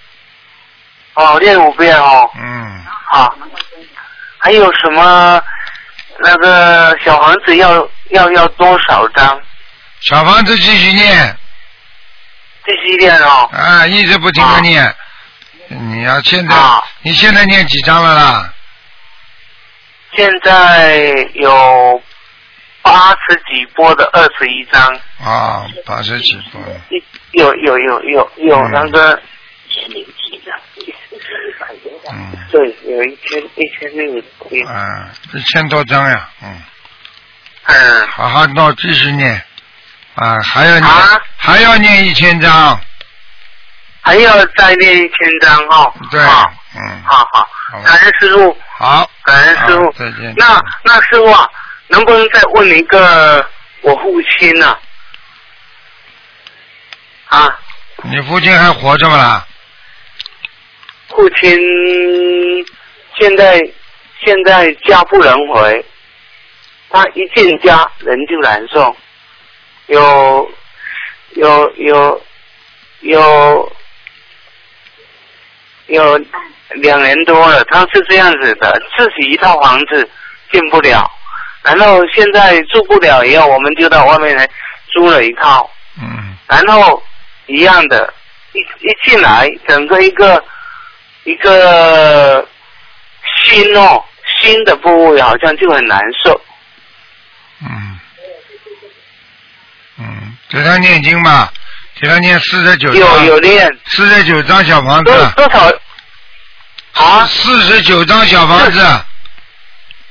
哦，念五遍哦。嗯，好。还有什么？那个小房子要要要多少张？小房子继续念继续念哦。啊，一直不停的念。你要现在，啊。你现在念几张了啦？现在有八十几波的二十一张，啊，八十几波。有有有有有那个，嗯，对，有一千一千六有啊，一千多张呀，嗯，嗯，好好那，继续念，啊，还要念，啊还要念一千张，还要再念一千张哦。对，好，嗯，好好，感恩师傅，好，感恩师傅。再见。那那师傅啊，能不能再问一个我父亲呢、啊？你父亲还活着吗啦？父亲现在现在家不能回，他一进家人就难受，有有有有有两年多了，他是这样子的，自己一套房子进不了，然后现在住不了，以后我们就到外面来租了一套，嗯，然后一样的，一一进来，整个一个一个心哦，心的部位好像就很难受。嗯，嗯，给他念经吧，给他念四十九有章，有念四十九张小房子多，多少？啊，四十九张小房子，啊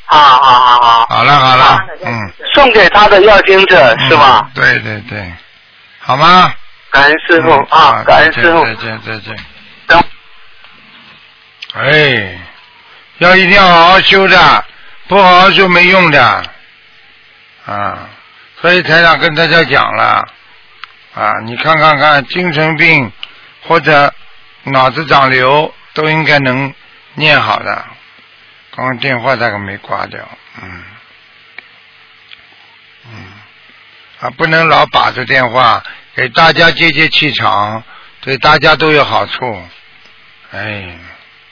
好好好，好了好了，嗯，送给他的要经者是吧？嗯对对对，好吗？感恩师傅嗯啊，感恩师傅。再见再见等。哎，要一定要好好修的，不好好修没用的，啊，所以台长跟大家讲了，啊，你看看看，精神病或者脑子长瘤都应该能念好的。刚刚电话这个没挂掉，嗯，嗯，啊，不能老把着电话，给大家接接气场，对大家都有好处，哎。